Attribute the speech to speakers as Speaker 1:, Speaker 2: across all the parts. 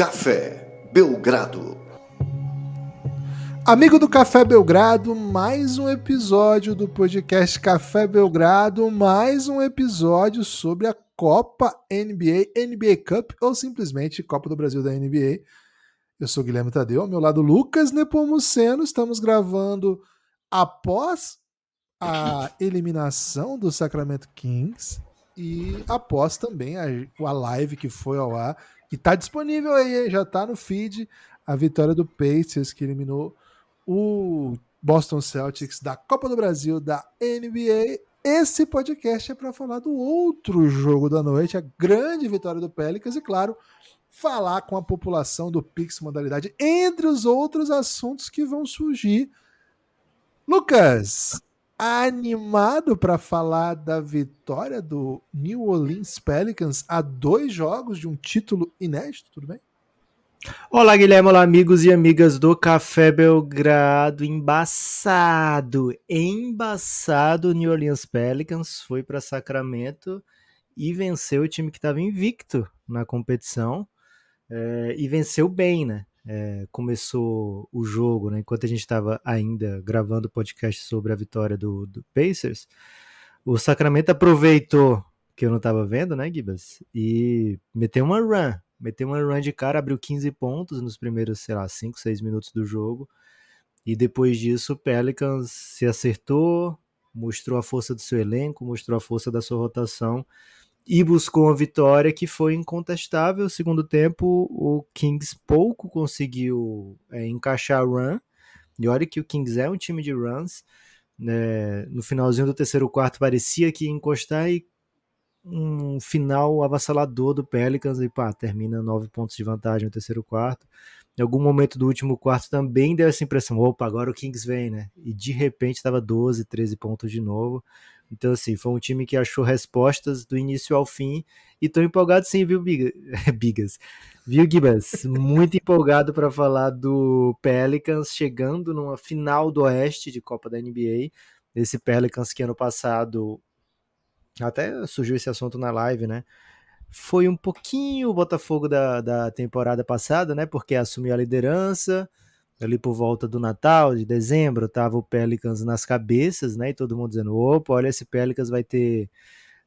Speaker 1: Café Belgrado.
Speaker 2: Amigo do Café Belgrado, mais um episódio do podcast Café Belgrado, mais um episódio sobre a Copa NBA, NBA Cup ou simplesmente Copa do Brasil da NBA. Eu sou Guilherme Tadeu, ao meu lado Lucas Nepomuceno, estamos gravando após a eliminação do Sacramento Kings e após também a, a live que foi ao ar, que está disponível aí, já está no feed, a vitória do Pacers que eliminou o Boston Celtics da Copa do Brasil da NBA. Esse podcast é para falar do outro jogo da noite, a grande vitória do Pelicans e, claro, falar com a população do Pix Modalidade, entre os outros assuntos que vão surgir. Lucas, animado para falar da vitória do New Orleans Pelicans a dois jogos de um título inédito, tudo bem?
Speaker 3: Olá, Guilherme, olá, amigos e amigas do Café Belgrado. Embaçado, embaçado. New Orleans Pelicans foi para Sacramento e venceu o time que estava invicto na competição é, e venceu bem, né? É, começou o jogo, né? Enquanto a gente estava ainda gravando o podcast sobre a vitória do, do Pacers, o Sacramento aproveitou que eu não estava vendo, né, Gibas? E meteu uma run. Meteu uma run de cara, abriu 15 pontos nos primeiros, sei lá, 5, 6 minutos do jogo. E depois disso, o Pelicans se acertou, mostrou a força do seu elenco, mostrou a força da sua rotação e buscou uma vitória que foi incontestável. Segundo tempo, o Kings pouco conseguiu é, encaixar run. E olha que o Kings é um time de runs. Né? No finalzinho do terceiro quarto parecia que ia encostar e um final avassalador do Pelicans e pá, termina nove pontos de vantagem no terceiro quarto. Em algum momento do último quarto também deu essa impressão, opa, agora o Kings vem, né? E de repente estava 12, 13 pontos de novo. Então, assim, foi um time que achou respostas do início ao fim e tô empolgado sim, viu, Bigas? Viu, Gibas? Muito empolgado para falar do Pelicans chegando numa final do Oeste de Copa da NBA. Esse Pelicans que ano passado, até surgiu esse assunto na live, né? Foi um pouquinho o Botafogo da, da temporada passada, né? Porque assumiu a liderança, ali por volta do Natal, de dezembro, tava o Pelicans nas cabeças, né? E todo mundo dizendo: opa, olha, esse Pelicans vai ter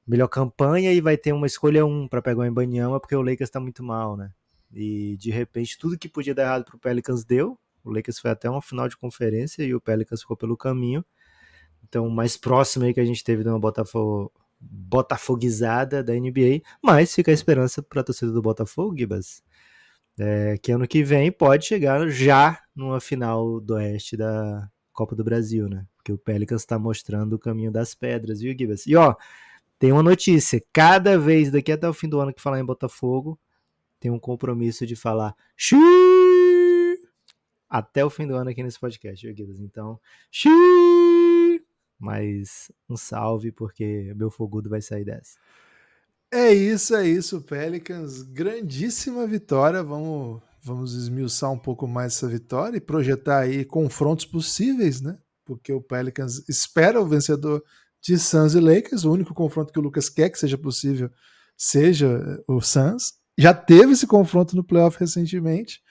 Speaker 3: melhor campanha e vai ter uma escolha um para pegar o Embanyama, porque o Lakers tá muito mal, né? E de repente tudo que podia dar errado pro Pelicans deu. O Lakers foi até uma final de conferência e o Pelicans ficou pelo caminho. Então, mais próximo aí que a gente teve de uma Botafogo, botafoguizada da NBA, mas fica a esperança para a torcida do Botafogo, Gibas, é, que ano que vem pode chegar já numa final do Oeste da Copa do Brasil, né? Porque o Pelicans está mostrando o caminho das pedras, viu, Gibas? E ó, tem uma notícia: cada vez daqui até o fim do ano que falar em Botafogo, tem um compromisso de falar Xiii! até o fim do ano aqui nesse podcast, viu, Gibas? Então, Xiii! mas um salve, porque meu fogudo vai sair dessa.
Speaker 2: É isso, é isso, Pelicans. Grandíssima vitória. Vamos, vamos esmiuçar um pouco mais essa vitória e projetar aí confrontos possíveis, né? Porque o Pelicans espera o vencedor de Suns e Lakers. O único confronto que o Lucas quer que seja possível seja o Suns. Já teve esse confronto no playoff recentemente.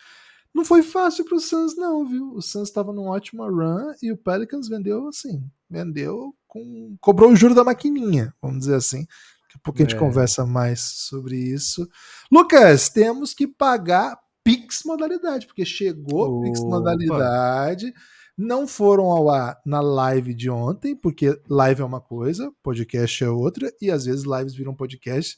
Speaker 2: Não foi fácil para o Suns, não, viu? O Suns estava num ótimo run e o Pelicans vendeu assim, vendeu com. cobrou o juro da maquininha, vamos dizer assim. Daqui a pouco a gente é. conversa mais sobre isso. Lucas, temos que pagar Pix modalidade, porque chegou Opa. Pix modalidade. Não foram ao ar na live de ontem, porque live é uma coisa, podcast é outra, e às vezes lives viram podcast.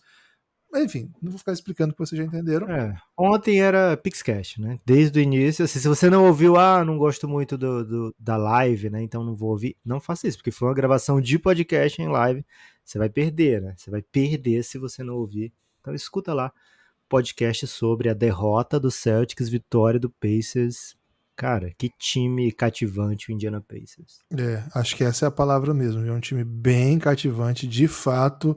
Speaker 2: Mas enfim, não vou ficar explicando que vocês já entenderam.
Speaker 3: É, ontem era Pixcast, né? Desde o início. Assim, se você não ouviu, ah, não gosto muito do, do, da live, né? Então não vou ouvir. Não faça isso, porque foi uma gravação de podcast em live você vai perder, né? Você vai perder se você não ouvir. Então escuta lá podcast sobre a derrota do Celtics, vitória do Pacers. Cara, que time cativante o Indiana Pacers.
Speaker 2: É, acho que essa é a palavra mesmo. É um time bem cativante, de fato.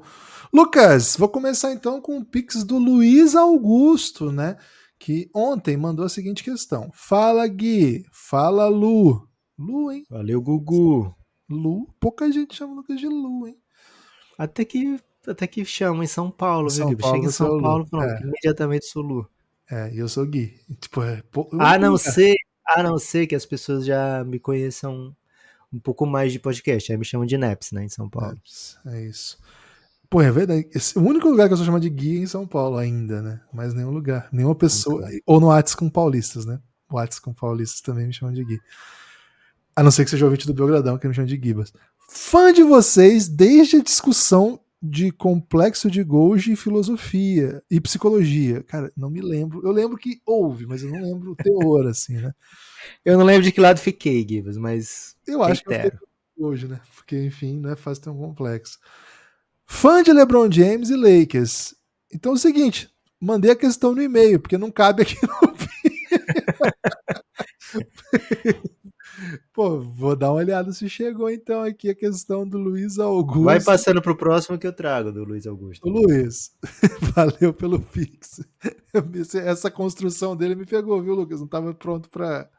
Speaker 2: Lucas, vou começar então com o Pix do Luiz Augusto, né? Que ontem mandou a seguinte questão: Fala Gui, fala Lu. Lu, hein?
Speaker 3: Valeu, Gugu.
Speaker 2: Lu, pouca gente chama o Lucas de Lu, hein?
Speaker 3: Até que, até que chama em São Paulo, São viu? Paulo, Chega em São Paulo, pronto, é. imediatamente sou Lu.
Speaker 2: É, e eu sou Gui. Tipo, é, pô,
Speaker 3: A não ser, a não ser que as pessoas já me conheçam um pouco mais de podcast. Aí me chamam de Neps, né, em São Paulo.
Speaker 2: É isso. Pô, é verdade. Esse- o único lugar que eu sou chamado de Gui é em São Paulo ainda, né? Mas nenhum lugar. Nenhuma pessoa. Ou no Whats com paulistas, né? O Whats com paulistas também me chamam de Gui. A não ser que seja ouvinte do Belgradão, que me chama de Gibas. Fã de vocês desde a discussão de complexo de Golgi e filosofia e psicologia. Cara, não me lembro. Eu lembro que houve, mas eu não lembro o teor, assim, né?
Speaker 3: Eu não lembro de que lado fiquei, Gibas, mas
Speaker 2: Eu acho que eu hoje, né? Porque, enfim, não é fácil ter um complexo. Fã de LeBron James e Lakers. Então é o seguinte, mandei a questão no e-mail, porque não cabe aqui no Pô, vou dar uma olhada se chegou então aqui a questão do Luiz Augusto.
Speaker 3: Vai passando pro próximo que eu trago, do Luiz Augusto.
Speaker 2: Ô, Luiz, valeu pelo Pix. Essa construção dele me pegou, viu, Lucas? Não estava pronto para.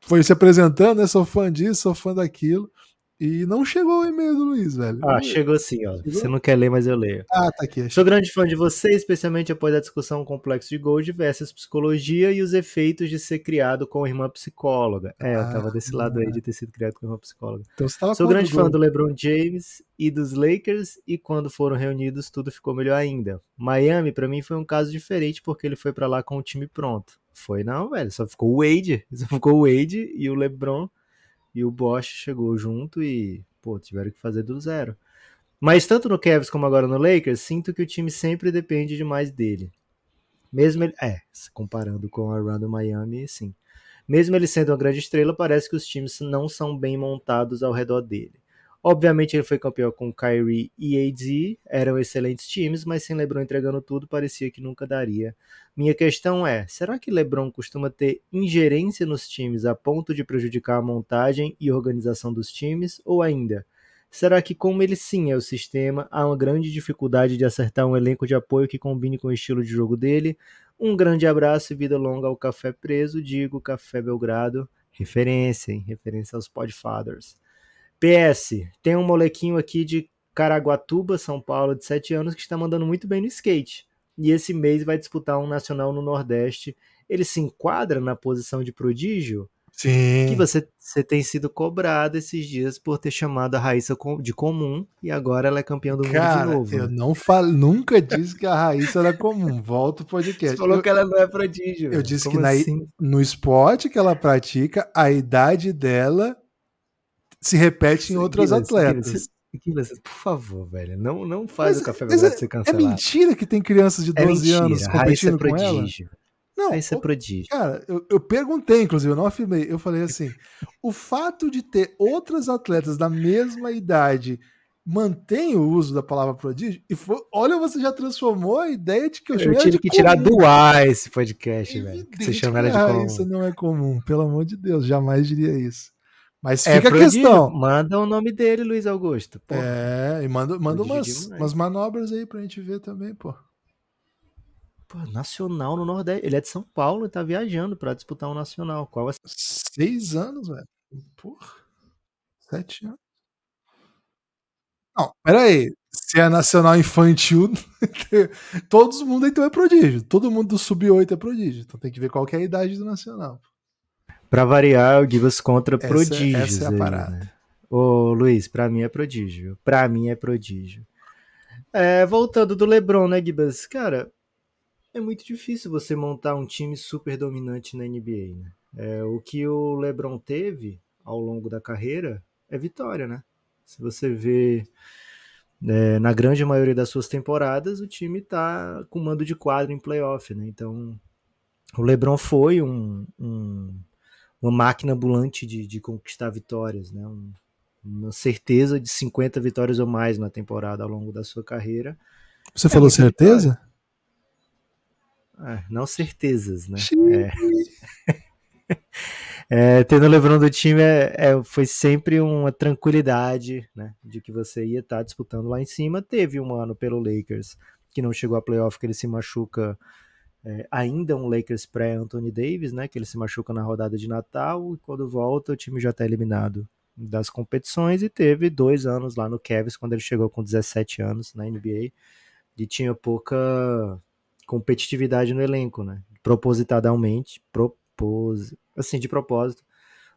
Speaker 2: Foi se apresentando, né? Sou fã disso, sou fã daquilo. E não chegou o e-mail do Luiz, velho.
Speaker 3: Ah, chegou sim, ó.
Speaker 2: Chegou?
Speaker 3: Você não quer ler, mas eu leio.
Speaker 2: Ah, tá aqui.
Speaker 3: Sou grande fã de você, especialmente após a discussão complexo de Gold versus psicologia e os efeitos de ser criado com irmã psicóloga. É, eu tava desse lado aí de ter sido criado com irmã psicóloga.
Speaker 2: Então você tava
Speaker 3: Sou grande fã do LeBron James e dos Lakers e quando foram reunidos tudo ficou melhor ainda. Miami pra mim foi um caso diferente porque ele foi pra lá com o time pronto. Foi não, velho, só ficou o Wade, só ficou o Wade e o LeBron e o Bosch chegou junto e, pô, tiveram que fazer do zero. Mas tanto no Cavs como agora no Lakers, sinto que o time sempre depende demais dele. Mesmo ele, é, comparando com a run do Miami, sim. Mesmo ele sendo uma grande estrela, parece que os times não são bem montados ao redor dele. Obviamente ele foi campeão com Kyrie e AD, eram excelentes times, mas sem LeBron entregando tudo, parecia que nunca daria. Minha questão é, será que LeBron costuma ter ingerência nos times a ponto de prejudicar a montagem e organização dos times, ou ainda, será que como ele sim é o sistema, há uma grande dificuldade de acertar um elenco de apoio que combine com o estilo de jogo dele? Um grande abraço e vida longa ao Café Preso, digo Café Belgrado, referência, hein? Referência aos Podfathers. PS, tem um molequinho aqui de Caraguatuba, São Paulo, de 7 anos, que está mandando muito bem no skate. E esse mês vai disputar um nacional no Nordeste. Ele se enquadra na posição de prodígio?
Speaker 2: Sim.
Speaker 3: Que você, você tem sido cobrado esses dias por ter chamado a Raíssa de comum e agora ela é campeã do mundo
Speaker 2: Cara,
Speaker 3: de novo.
Speaker 2: eu não falo, nunca disse que a Raíssa era comum. Volta o
Speaker 3: Você
Speaker 2: podcast.
Speaker 3: falou
Speaker 2: Eu-
Speaker 3: que ela não é prodígio.
Speaker 2: eu disse
Speaker 3: Como
Speaker 2: que na-
Speaker 3: assim?
Speaker 2: no esporte que ela pratica, a idade dela se repete em outras atletas.
Speaker 3: Por favor, velho, não, não faz
Speaker 2: Mas-
Speaker 3: o Café Belgrado
Speaker 2: é-
Speaker 3: ser
Speaker 2: É
Speaker 3: cancelado.
Speaker 2: mentira que tem crianças de
Speaker 3: É
Speaker 2: 12
Speaker 3: mentira.
Speaker 2: anos
Speaker 3: é
Speaker 2: competindo com ela?
Speaker 3: prodígio.
Speaker 2: Não,
Speaker 3: Raíssa é prodígio.
Speaker 2: Cara, eu, eu perguntei, inclusive, eu não afirmei. Eu falei assim: o fato de ter outras atletas da mesma idade mantém o uso da palavra prodígio? E foi, olha, você já transformou a ideia de que eu
Speaker 3: Eu
Speaker 2: chamei ela
Speaker 3: tive que tirar
Speaker 2: comum.
Speaker 3: do ar esse podcast, velho. Que você chama ela de
Speaker 2: a
Speaker 3: comum.
Speaker 2: Raíssa não é comum, pelo amor de Deus, jamais diria isso. Mas
Speaker 3: É
Speaker 2: fica a questão.
Speaker 3: Manda o nome dele, Luiz Augusto. Pô,
Speaker 2: É, e manda, manda umas, umas manobras aí pra gente ver também, pô.
Speaker 3: pô, nacional no Nordeste. Ele é de São Paulo e tá viajando pra disputar um nacional. Qual é?
Speaker 2: Seis anos, velho. Porra. Sete anos. Não, peraí. Se é nacional infantil, todo mundo então é prodígio. Todo mundo do sub-8 é prodígio. Então tem que ver qual que é a idade do nacional.
Speaker 3: Pra variar, o Gibas contra
Speaker 2: Essa-
Speaker 3: prodígios.
Speaker 2: essa é a
Speaker 3: aí,
Speaker 2: parada.
Speaker 3: né? Ô, Luiz, pra mim é prodígio. Pra mim é prodígio. É, voltando do LeBron, né, Gibas? Cara, é muito difícil você montar um time super dominante na NBA, né? É, o que o LeBron teve ao longo da carreira é vitória, né? Se você vê é, na grande maioria das suas temporadas, o time tá com mando de quadro em playoff, né? Então, o LeBron foi um, um- uma máquina ambulante de, de conquistar vitórias, né? Um- uma certeza de 50 vitórias ou mais na temporada ao longo da sua carreira.
Speaker 2: Você falou
Speaker 3: muita
Speaker 2: certeza?
Speaker 3: É, não certezas, né?
Speaker 2: Xiii.
Speaker 3: É, tendo o LeBron do time é, é- foi sempre uma tranquilidade, né? De que você ia estar disputando lá em cima. Teve um ano pelo Lakers que não chegou a playoff, que ele se machuca. É, ainda um Lakers pré-Anthony Davis, né? Que ele se machuca na rodada de Natal e quando volta o time já está eliminado das competições e teve dois anos lá no Cavs quando ele chegou com 17 anos na NBA e tinha pouca competitividade no elenco, né? Propositadamente, propos... assim, de propósito,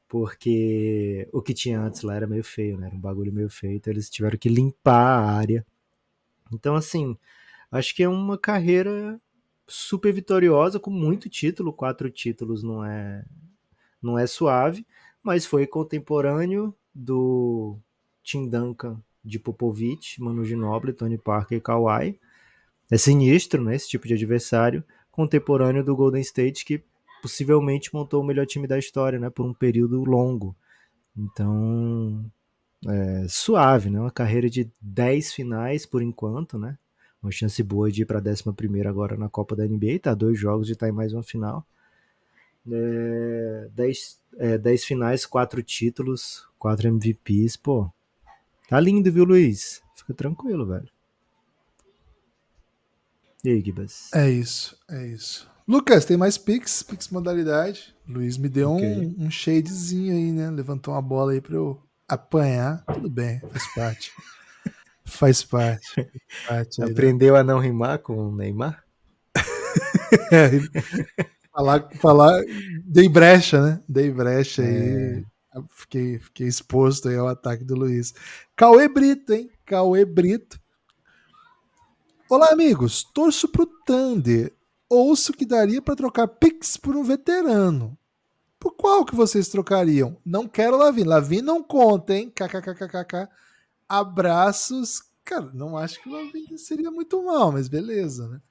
Speaker 3: porque o que tinha antes lá era meio feio, né? Era um bagulho meio feio, então eles tiveram que limpar a área. Então, assim, acho que é uma carreira super vitoriosa, com muito título, quatro títulos não é, não é suave, mas foi contemporâneo do Tim Duncan de Popovich, Manu Ginobili, Tony Parker e Kawhi. É sinistro, né, esse tipo de adversário, contemporâneo do Golden State, que possivelmente montou o melhor time da história, né, por um período longo. Então, é, suave, né, uma carreira de 10 finais por enquanto, né, uma chance boa de ir para a 11 agora na Copa da NBA, tá dois jogos de estar tá em mais uma final. É, dez, é, dez finais, quatro títulos, quatro MVPs, pô. Tá lindo, viu, Luiz? Fica tranquilo, velho. E aí, Gibas?
Speaker 2: É isso, é isso. Lucas, tem mais Pix, Pix modalidade. Luiz me deu okay. um, um shadezinho aí, né? Levantou uma bola aí pra eu apanhar. Tudo bem, faz parte. faz parte. Faz
Speaker 3: parte aí, Aprendeu a não rimar com o Neymar?
Speaker 2: é, falar, falar, dei brecha, né? Dei brecha aí. É. Fiquei, fiquei exposto aí ao ataque do Luiz. Cauê Brito, hein? Cauê Brito. Olá, amigos. Torço pro Thunder. Ouço que daria para trocar Pix por um veterano. Por qual que vocês trocariam? Não quero Lavin. Lavin não conta, hein? KKKKK. Abraços. Cara, não acho que o Lavin seria muito mal, mas beleza, né?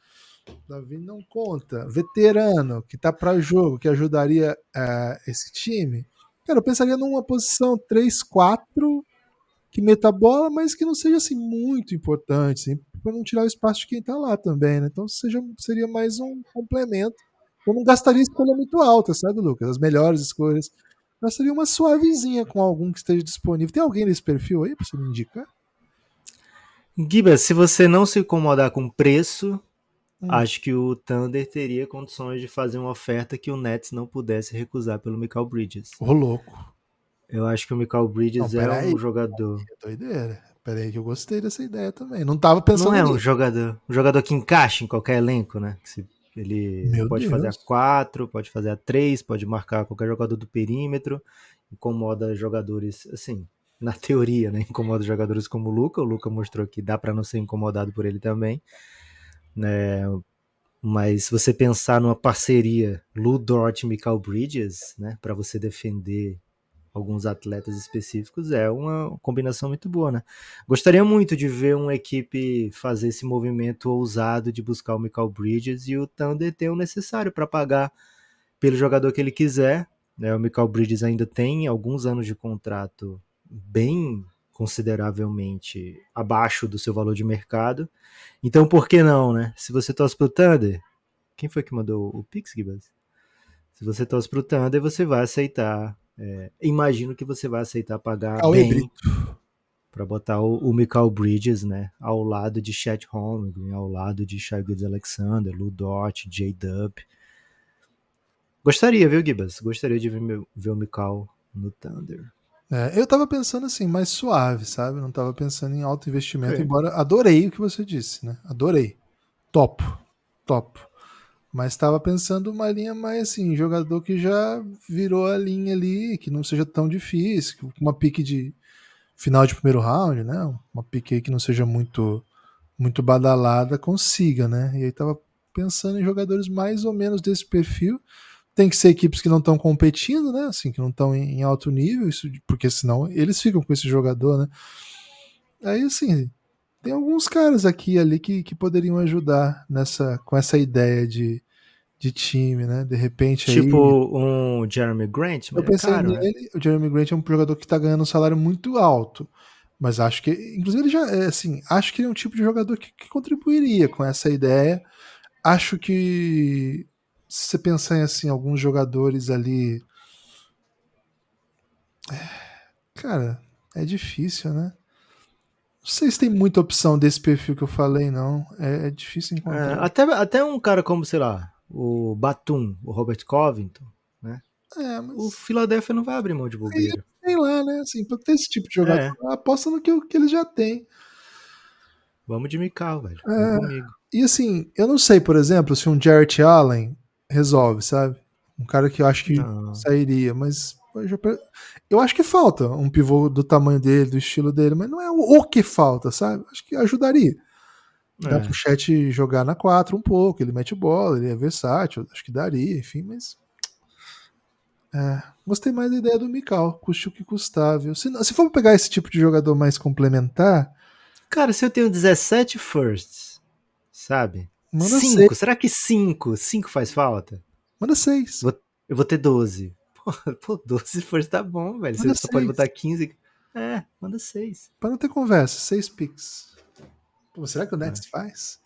Speaker 2: Davi não conta. Veterano, que tá para jogo, que ajudaria uh, esse time. Cara, eu pensaria numa posição 3-4 que meta bola, mas que não seja assim muito importante, assim, para não tirar o espaço de quem tá lá também, né? Então seja, seria mais um complemento. Eu não gastaria escolha muito alta, sabe, Lucas? As melhores escolhas. Gastaria uma suavezinha com algum que esteja disponível. Tem alguém nesse perfil aí para você me indicar?
Speaker 3: Gibas, se você não se incomodar com preço, Hum. Acho que o Thunder teria condições de fazer uma oferta que o Nets não pudesse recusar pelo Michael Bridges.
Speaker 2: Ô, louco.
Speaker 3: Eu acho que o Michael Bridges não, é um aí. jogador.
Speaker 2: É doideira. Pera aí que eu gostei dessa ideia também. Não tava pensando
Speaker 3: Não é um jogador, um jogador que encaixa em qualquer elenco, né? Ele Meu pode Deus. fazer a 4, pode fazer a 3, pode marcar qualquer jogador do perímetro, incomoda jogadores, assim, na teoria, né? Incomoda jogadores como o Luca. O Luca mostrou que dá para não ser incomodado por ele também né? Mas se você pensar numa parceria Lu Dort e Michael Bridges, né, para você defender alguns atletas específicos, é uma combinação muito boa, né? Gostaria muito de ver uma equipe fazer esse movimento ousado de buscar o Michael Bridges e o Thunder ter o necessário para pagar pelo jogador que ele quiser. Né? O Michael Bridges ainda tem alguns anos de contrato bem consideravelmente abaixo do seu valor de mercado. Então, por que não, né? Se você torce pro Thunder, quem foi que mandou o Pix, Gibas? Se você torce pro Thunder, você vai aceitar. É, imagino que você vai aceitar pagar Ao bem para botar o, o Michael Bridges, né, ao lado de Chet Holmgren, ao lado de Shai Alexander, Lu Dort, J-Dub. Gostaria, viu, Gibas? Gostaria de ver, ver o Michael no Thunder.
Speaker 2: É, eu tava pensando assim, mais suave, sabe? Não tava pensando em alto investimento, embora adorei o que você disse, né? Adorei. Top. Top. Mas estava pensando uma linha mais assim, jogador que já virou a linha ali, que não seja tão difícil, uma pique de final de primeiro round, né? Uma pique aí que não seja muito muito badalada, consiga, né? E aí tava pensando em jogadores mais ou menos desse perfil tem que ser equipes que não estão competindo, né? Assim, que não estão em, alto nível, isso, porque senão eles ficam com esse jogador, né? Aí, assim, tem alguns caras aqui ali que, que poderiam ajudar nessa, com essa ideia de, de time, né? De repente
Speaker 3: Tipo um Jeremy Grant,
Speaker 2: Eu pensei caro, né? nele, o Jeremy Grant é um jogador que está ganhando um salário muito alto. Mas acho que, inclusive, ele já é assim, acho que ele é um tipo de jogador que, que contribuiria com essa ideia. Acho que se você pensar em assim, alguns jogadores ali. Cara, é difícil, né? Não sei se tem muita opção desse perfil que eu falei, não. É, é difícil encontrar.
Speaker 3: É, até, até um cara como, sei lá, o Batum, o Robert Covington, né? É, mas... O Philadelphia não vai abrir mão de bobeira.
Speaker 2: Sei lá, né? Assim, pra ter esse tipo de jogador, é. aposta no que, que eles já têm.
Speaker 3: Vamos de Mikal, velho. É, comigo.
Speaker 2: E assim, eu não sei, por exemplo, se um Jarrett Allen resolve, sabe? Um cara que eu acho que
Speaker 3: Não.
Speaker 2: sairia, mas eu, acho que falta um pivô do tamanho dele, do estilo dele, mas não é o, que falta, sabe? Acho que ajudaria. Dá
Speaker 3: É.
Speaker 2: pro chat jogar na 4 um pouco, ele mete bola, ele é versátil, acho que daria, enfim, mas. É, gostei mais da ideia do Mikal, custe o que custar, viu? Se, não- se for pegar esse tipo de jogador mais complementar,
Speaker 3: Cara, se eu tenho 17 firsts, sabe?
Speaker 2: manda
Speaker 3: 5,
Speaker 2: 6.
Speaker 3: será que 5? 5 faz falta?
Speaker 2: Manda 6.
Speaker 3: Vou- Eu vou ter 12. Pô, pô 12 firsts tá bom, velho. Você
Speaker 2: Manda
Speaker 3: só pode
Speaker 2: seis.
Speaker 3: botar 15. É, manda 6.
Speaker 2: Pra não ter conversa, 6 picks. Pô, será que o Nets faz?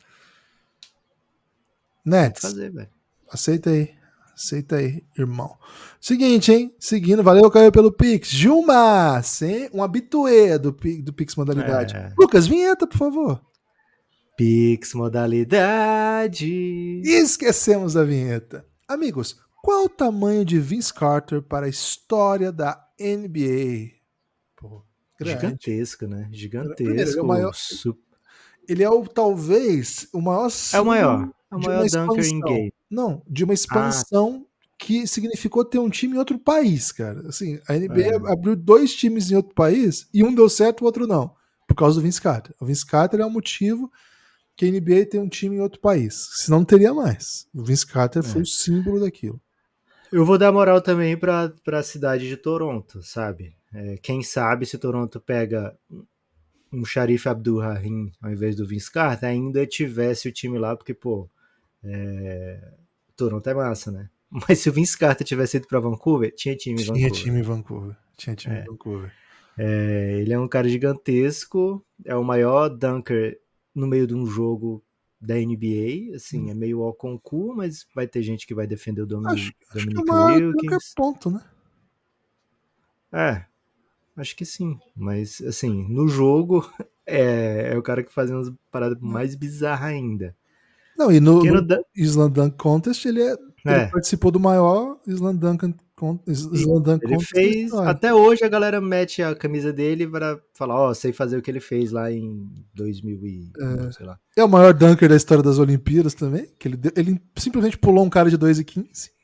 Speaker 3: Pode
Speaker 2: Nets,
Speaker 3: fazer, velho.
Speaker 2: aceita aí. Aceita aí, irmão. Seguinte, hein? Seguindo, valeu, Caio, pelo Pix. Gilmar, sem um habituê do, do Pix modalidade.
Speaker 3: É.
Speaker 2: Lucas, vinheta, por favor.
Speaker 3: Pix modalidade.
Speaker 2: Esquecemos a vinheta. Amigos, qual o tamanho de Vince Carter para a história da NBA? Pô, grande.
Speaker 3: Gigantesco, né?
Speaker 2: Primeiro,
Speaker 3: Gigantesco.
Speaker 2: ele é o maior-
Speaker 3: Su-
Speaker 2: Ele é o talvez o maior
Speaker 3: É o maior. É o maior dunker
Speaker 2: expansão.
Speaker 3: game.
Speaker 2: Não, de uma expansão que significou ter um time em outro país, cara. Assim, a NBA
Speaker 3: É.
Speaker 2: abriu dois times em outro país e um deu certo, o outro não, por causa do Vince Carter. O Vince Carter é o motivo que a NBA tem um time em outro país. Senão não teria mais. O Vince Carter foi
Speaker 3: É.
Speaker 2: o símbolo daquilo.
Speaker 3: Eu vou dar moral também pra, pra cidade de Toronto, sabe? É, quem sabe se Toronto pega um Sharif Abdul-Rahim ao invés do Vince Carter, ainda tivesse o time lá, porque, pô, é, Toronto é massa, né? Mas se o Vince Carter tivesse ido pra Vancouver, tinha time em
Speaker 2: Tinha
Speaker 3: Vancouver.
Speaker 2: time em Vancouver. Tinha time
Speaker 3: É.
Speaker 2: em Vancouver.
Speaker 3: É, ele é um cara gigantesco, é o maior dunker no meio de um jogo da NBA, assim, é meio ao concurso, mas vai ter gente que vai defender o Dominic,
Speaker 2: Acho, acho que é
Speaker 3: Dominic
Speaker 2: maior
Speaker 3: Wilkins.
Speaker 2: dunker ponto, né?
Speaker 3: É, acho que sim. Mas, assim, no jogo, é, é o cara que faz umas paradas mais bizarras ainda.
Speaker 2: Não, e no,
Speaker 3: no
Speaker 2: Island Dunk Contest ele, é, ele
Speaker 3: É.
Speaker 2: participou do maior Island Dunk,
Speaker 3: Ele fez. Até hoje a galera mete a camisa dele para falar, ó, sei fazer o que ele fez lá em 2000 e. sei lá.
Speaker 2: É o maior dunker da história das Olimpíadas também. Que ele, ele simplesmente pulou um cara de 2,15.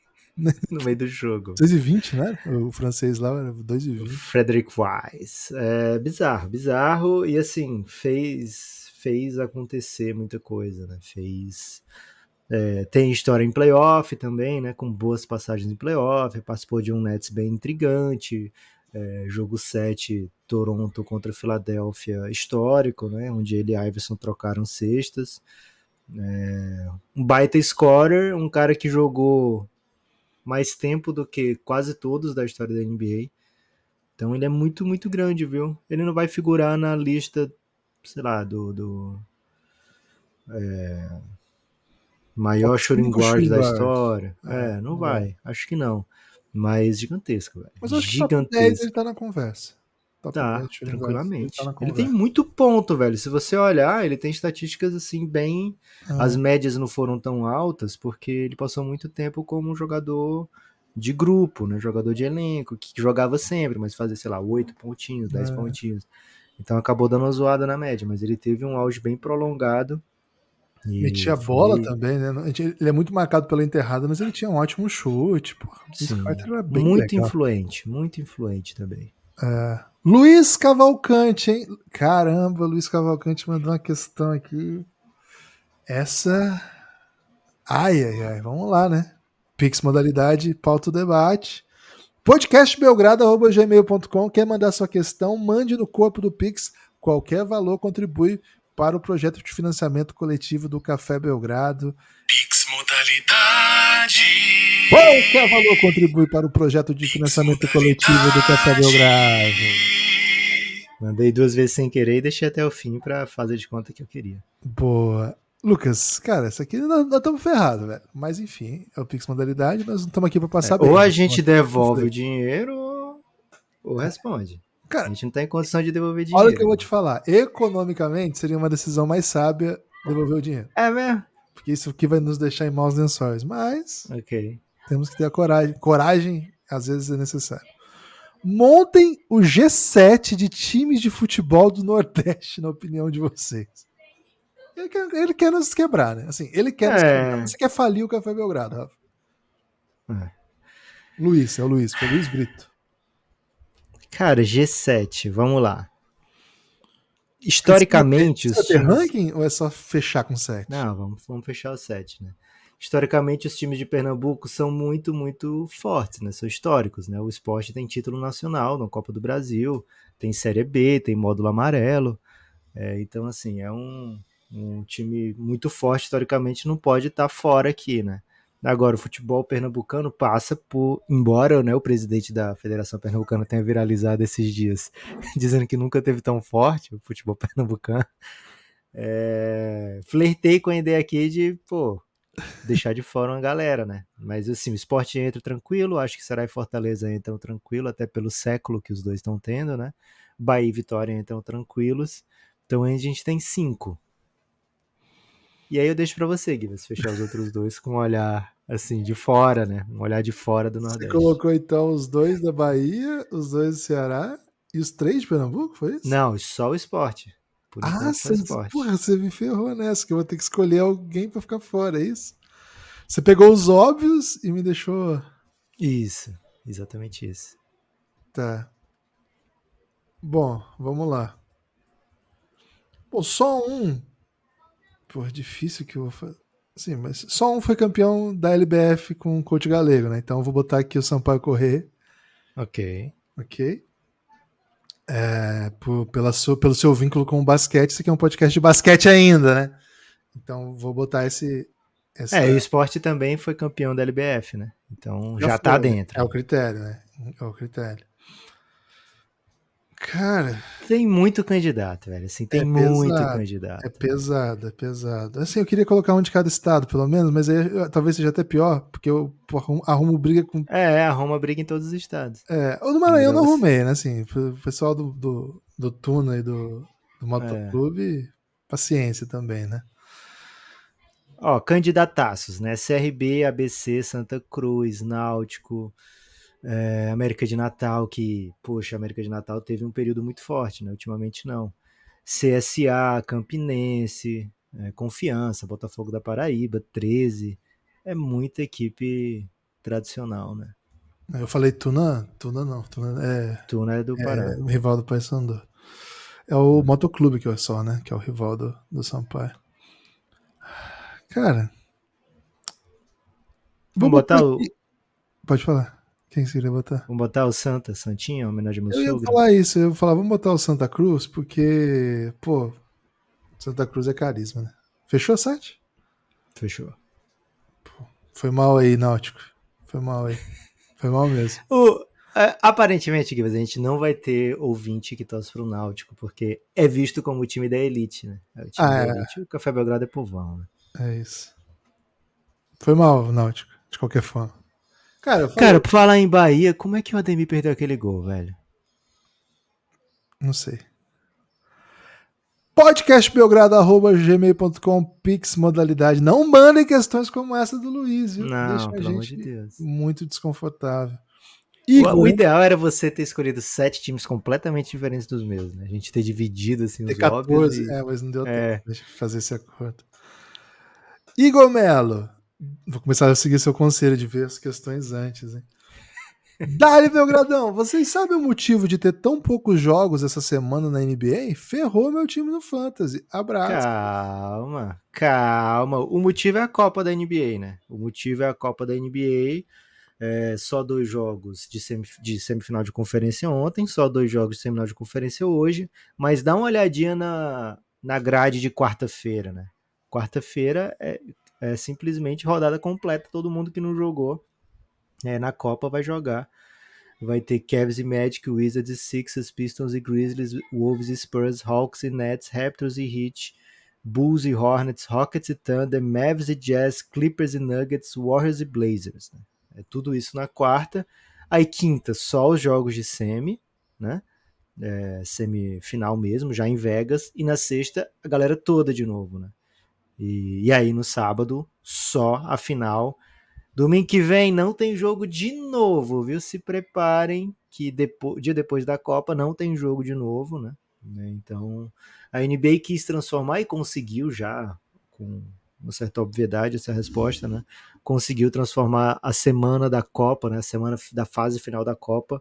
Speaker 3: No meio do jogo.
Speaker 2: 2,20, né? O francês lá era
Speaker 3: O
Speaker 2: 2,20.
Speaker 3: Frederick Wise. É bizarro, bizarro. E assim, fez, fez acontecer muita coisa, né? Fez. É, tem história em playoff também, né? Com boas passagens em playoff. Participou de um Nets bem intrigante. é, jogo 7, Toronto contra Filadélfia, histórico, né? Onde ele e Iverson trocaram cestas. É, um baita scorer, um cara que jogou mais tempo do que quase todos da história da NBA. Então ele é muito, muito grande, viu? Ele não vai figurar na lista, sei lá, do. do é, maior shooting guard da história.
Speaker 2: É,
Speaker 3: É, não
Speaker 2: não
Speaker 3: vai. Acho que não. Mas gigantesco, velho.
Speaker 2: Mas acho que top 10
Speaker 3: Gigantesco.
Speaker 2: ele tá na conversa. Top
Speaker 3: Tá,
Speaker 2: 10 shooting guards,
Speaker 3: tranquilamente.
Speaker 2: tá na
Speaker 3: Ele tem muito ponto, velho. Se você olhar, ele tem estatísticas assim bem.
Speaker 2: Ah,
Speaker 3: As médias não foram tão altas porque ele passou muito tempo como um jogador de grupo, né? Jogador de elenco, que jogava sempre, mas fazia, sei lá, 8 pontinhos, 10
Speaker 2: É.
Speaker 3: pontinhos. Então acabou dando uma zoada na média, mas ele teve um auge bem prolongado. E
Speaker 2: Metia bola também, né? Ele é muito marcado pela enterrada, mas ele tinha um ótimo chute. Pô.
Speaker 3: Sim,
Speaker 2: Carter era bem
Speaker 3: muito
Speaker 2: legal.
Speaker 3: influente, muito influente também.
Speaker 2: É. Luiz Cavalcante, hein? Caramba, Luiz Cavalcante mandou uma questão aqui. Essa. Ai, ai, ai. Vamos lá, né? Pix modalidade, pauta o debate. Podcastbelgrado.gmail.com. Quer mandar sua questão? Mande no corpo do Pix. Qualquer valor contribui para o projeto de financiamento coletivo do Café Belgrado.
Speaker 4: Pix modalidade.
Speaker 2: Qualquer valor contribui para o projeto de financiamento coletivo do Café Belgrado.
Speaker 3: Mandei duas vezes sem querer e deixei até o fim pra fazer de conta que eu queria.
Speaker 2: Boa. Lucas, cara, isso aqui nós estamos ferrados, velho. Mas enfim, é o Pix modalidade, nós não estamos aqui para passar bem.
Speaker 3: ou a gente devolve o dinheiro ou- ou responde. A
Speaker 2: Cara,
Speaker 3: gente não tá em condição de devolver dinheiro.
Speaker 2: olha o que eu vou te falar. Economicamente, seria uma decisão mais sábia devolver o dinheiro.
Speaker 3: É mesmo?
Speaker 2: Porque isso aqui vai nos deixar em maus lençóis. Mas
Speaker 3: Ok.
Speaker 2: temos que ter a coragem. Coragem, às vezes, é necessário. Montem o G7 de times de futebol do Nordeste, na opinião de vocês. Ele quer, ele quer nos quebrar, né? Assim, ele quer nos
Speaker 3: É.
Speaker 2: quebrar. Você quer falir o Café Belgrado, Rafa.
Speaker 3: É.
Speaker 2: Luiz, é o Luiz, foi o Luiz Brito.
Speaker 3: Cara, G7, vamos lá. Historicamente, os
Speaker 2: Precisa ter
Speaker 3: times...
Speaker 2: ranking ou é só fechar com 7?
Speaker 3: Não, vamos, vamos fechar o 7, né? Historicamente, os times de Pernambuco são muito, muito fortes, né? São históricos, né? O esporte tem título nacional na Copa do Brasil, tem Série B, tem módulo amarelo. É, então, assim, é um, um time muito forte, historicamente, não pode estar fora aqui, né? Agora, o futebol pernambucano passa por, embora né, o presidente da Federação Pernambucana tenha viralizado esses dias, dizendo que nunca teve tão forte o futebol pernambucano, é, flertei com a ideia aqui de, pô, deixar de fora uma galera, né? Mas assim, o esporte entra tranquilo, acho que Ceará e Fortaleza entram tranquilo, até pelo século que os dois estão tendo, né? Bahia e Vitória entram tranquilos. Então a gente tem cinco. E aí eu deixo pra você, Guilherme, fechar os outros dois com um olhar assim, de fora, né? Um olhar de fora do
Speaker 2: Você
Speaker 3: Nordeste.
Speaker 2: colocou então os dois da Bahia, os dois do Ceará e os três de Pernambuco, foi isso?
Speaker 3: Não, só o esporte. Por
Speaker 2: Ah, você,
Speaker 3: esporte.
Speaker 2: porra, você me ferrou nessa, que eu vou ter que escolher alguém pra ficar fora, é isso? Você pegou os óbvios e me deixou.
Speaker 3: Isso, exatamente isso.
Speaker 2: Tá. Bom, vamos lá. Pô, só um. Pô, é difícil que eu vou fazer. Sim, mas só um foi campeão da LBF com o coach galego, né? Então eu vou botar aqui o Sampaio Correr,
Speaker 3: Ok.
Speaker 2: ok? É, por- pela sua, pelo seu vínculo com o basquete, isso aqui é um podcast de basquete ainda, né? Então vou botar esse. essa-
Speaker 3: É, e o esporte também foi campeão da LBF, né? Então já, tá
Speaker 2: foi,
Speaker 3: dentro.
Speaker 2: É o critério, né? É o critério. Cara,
Speaker 3: Tem muito candidato, velho. Assim, tem
Speaker 2: É
Speaker 3: muito
Speaker 2: pesado,
Speaker 3: candidato.
Speaker 2: É pesado, é pesado. Assim, eu queria colocar um de cada estado, pelo menos, mas aí talvez seja até pior, porque eu arrumo, arrumo briga com.
Speaker 3: É, a Roma briga em todos os estados.
Speaker 2: É, o do Maranhão eu não arrumei, né? Assim, o pessoal do, do, do Tuna e do, do Motoclube, paciência também, né?
Speaker 3: Ó, candidataços, né? CRB, ABC, Santa Cruz, Náutico, é, América de Natal, que, poxa, América de Natal teve um período muito forte, né? Ultimamente não. CSA, Campinense, é, Confiança, Botafogo da Paraíba, 13. É muita equipe tradicional, né?
Speaker 2: Eu falei Tuna? Tuna não. Tuna é,
Speaker 3: Tuna é do Pará.
Speaker 2: é o rival do Paysandu. É o Motoclube que é só, né? Que é o rival do, do Sampaio. Cara.
Speaker 3: Vamos botar o,
Speaker 2: Pode falar. Quem você queria botar?
Speaker 3: vamos botar o Santa, Santinha, em homenagem ao meu
Speaker 2: Eu ia
Speaker 3: sogro.
Speaker 2: falar isso, eu ia falar, vamos botar o Santa Cruz, porque, pô, Santa Cruz é carisma, né? Fechou o site?
Speaker 3: Fechou.
Speaker 2: Foi mal aí, Náutico. Foi mal aí. Foi mal mesmo.
Speaker 3: O- é, aparentemente, Guilherme, a gente não vai ter ouvinte que torce pro Náutico, porque é visto como o time da elite, né? É o time
Speaker 2: Ah,
Speaker 3: da
Speaker 2: é.
Speaker 3: elite. O Café Belgrado é povão, né?
Speaker 2: É isso. Foi mal, Náutico, de qualquer forma. Cara, falei-
Speaker 3: Cara, por falar em Bahia, como é que o Ademir perdeu aquele gol, velho?
Speaker 2: não sei. podcastbelgrado.gmail.com Pix modalidade. Não mandem questões como essa do Luiz, viu?
Speaker 3: Não,
Speaker 2: Deixa
Speaker 3: pelo amor de Deus.
Speaker 2: muito desconfortável.
Speaker 3: O,
Speaker 2: Igor,
Speaker 3: o ideal era você ter escolhido sete times completamente diferentes dos meus, né? A gente ter dividido assim os
Speaker 2: Tem
Speaker 3: óbvios
Speaker 2: 14,
Speaker 3: e-
Speaker 2: é, mas não deu
Speaker 3: É.
Speaker 2: tempo. Deixa eu fazer esse acordo. Igor Melo. Vou começar a seguir seu conselho de ver as questões antes, hein? Dali Belgradão, vocês sabem o motivo de ter tão poucos jogos essa semana na NBA? Ferrou meu time no Fantasy. Abraço.
Speaker 3: Calma, calma. O motivo é a Copa da NBA, né? O motivo é a Copa da NBA. É, só dois jogos de, semif- de semifinal de conferência ontem, só dois jogos de semifinal de conferência hoje. Mas dá uma olhadinha na, na grade de quarta-feira, né? Quarta-feira é, é simplesmente rodada completa. Todo mundo que não jogou é, na Copa vai jogar. Vai ter Cavs e Magic, Wizards e Sixers, Pistons e Grizzlies, Wolves e Spurs, Hawks e Nets, Raptors e Heat, Bulls e Hornets, Rockets e Thunder, Mavs e Jazz, Clippers e Nuggets, Warriors e Blazers. Né? É tudo isso na quarta. Aí quinta, só os jogos de semi, né? É, semifinal mesmo, já em Vegas. E na sexta, a galera toda de novo, né? E, e aí no sábado, só a final. Domingo que vem não tem jogo de novo, viu? Se preparem que depois, dia depois da Copa não tem jogo de novo, né? Né? Então, a NBA quis transformar e conseguiu já, com uma certa obviedade, essa resposta, né? Conseguiu transformar a semana da Copa, né? A semana da fase final da Copa.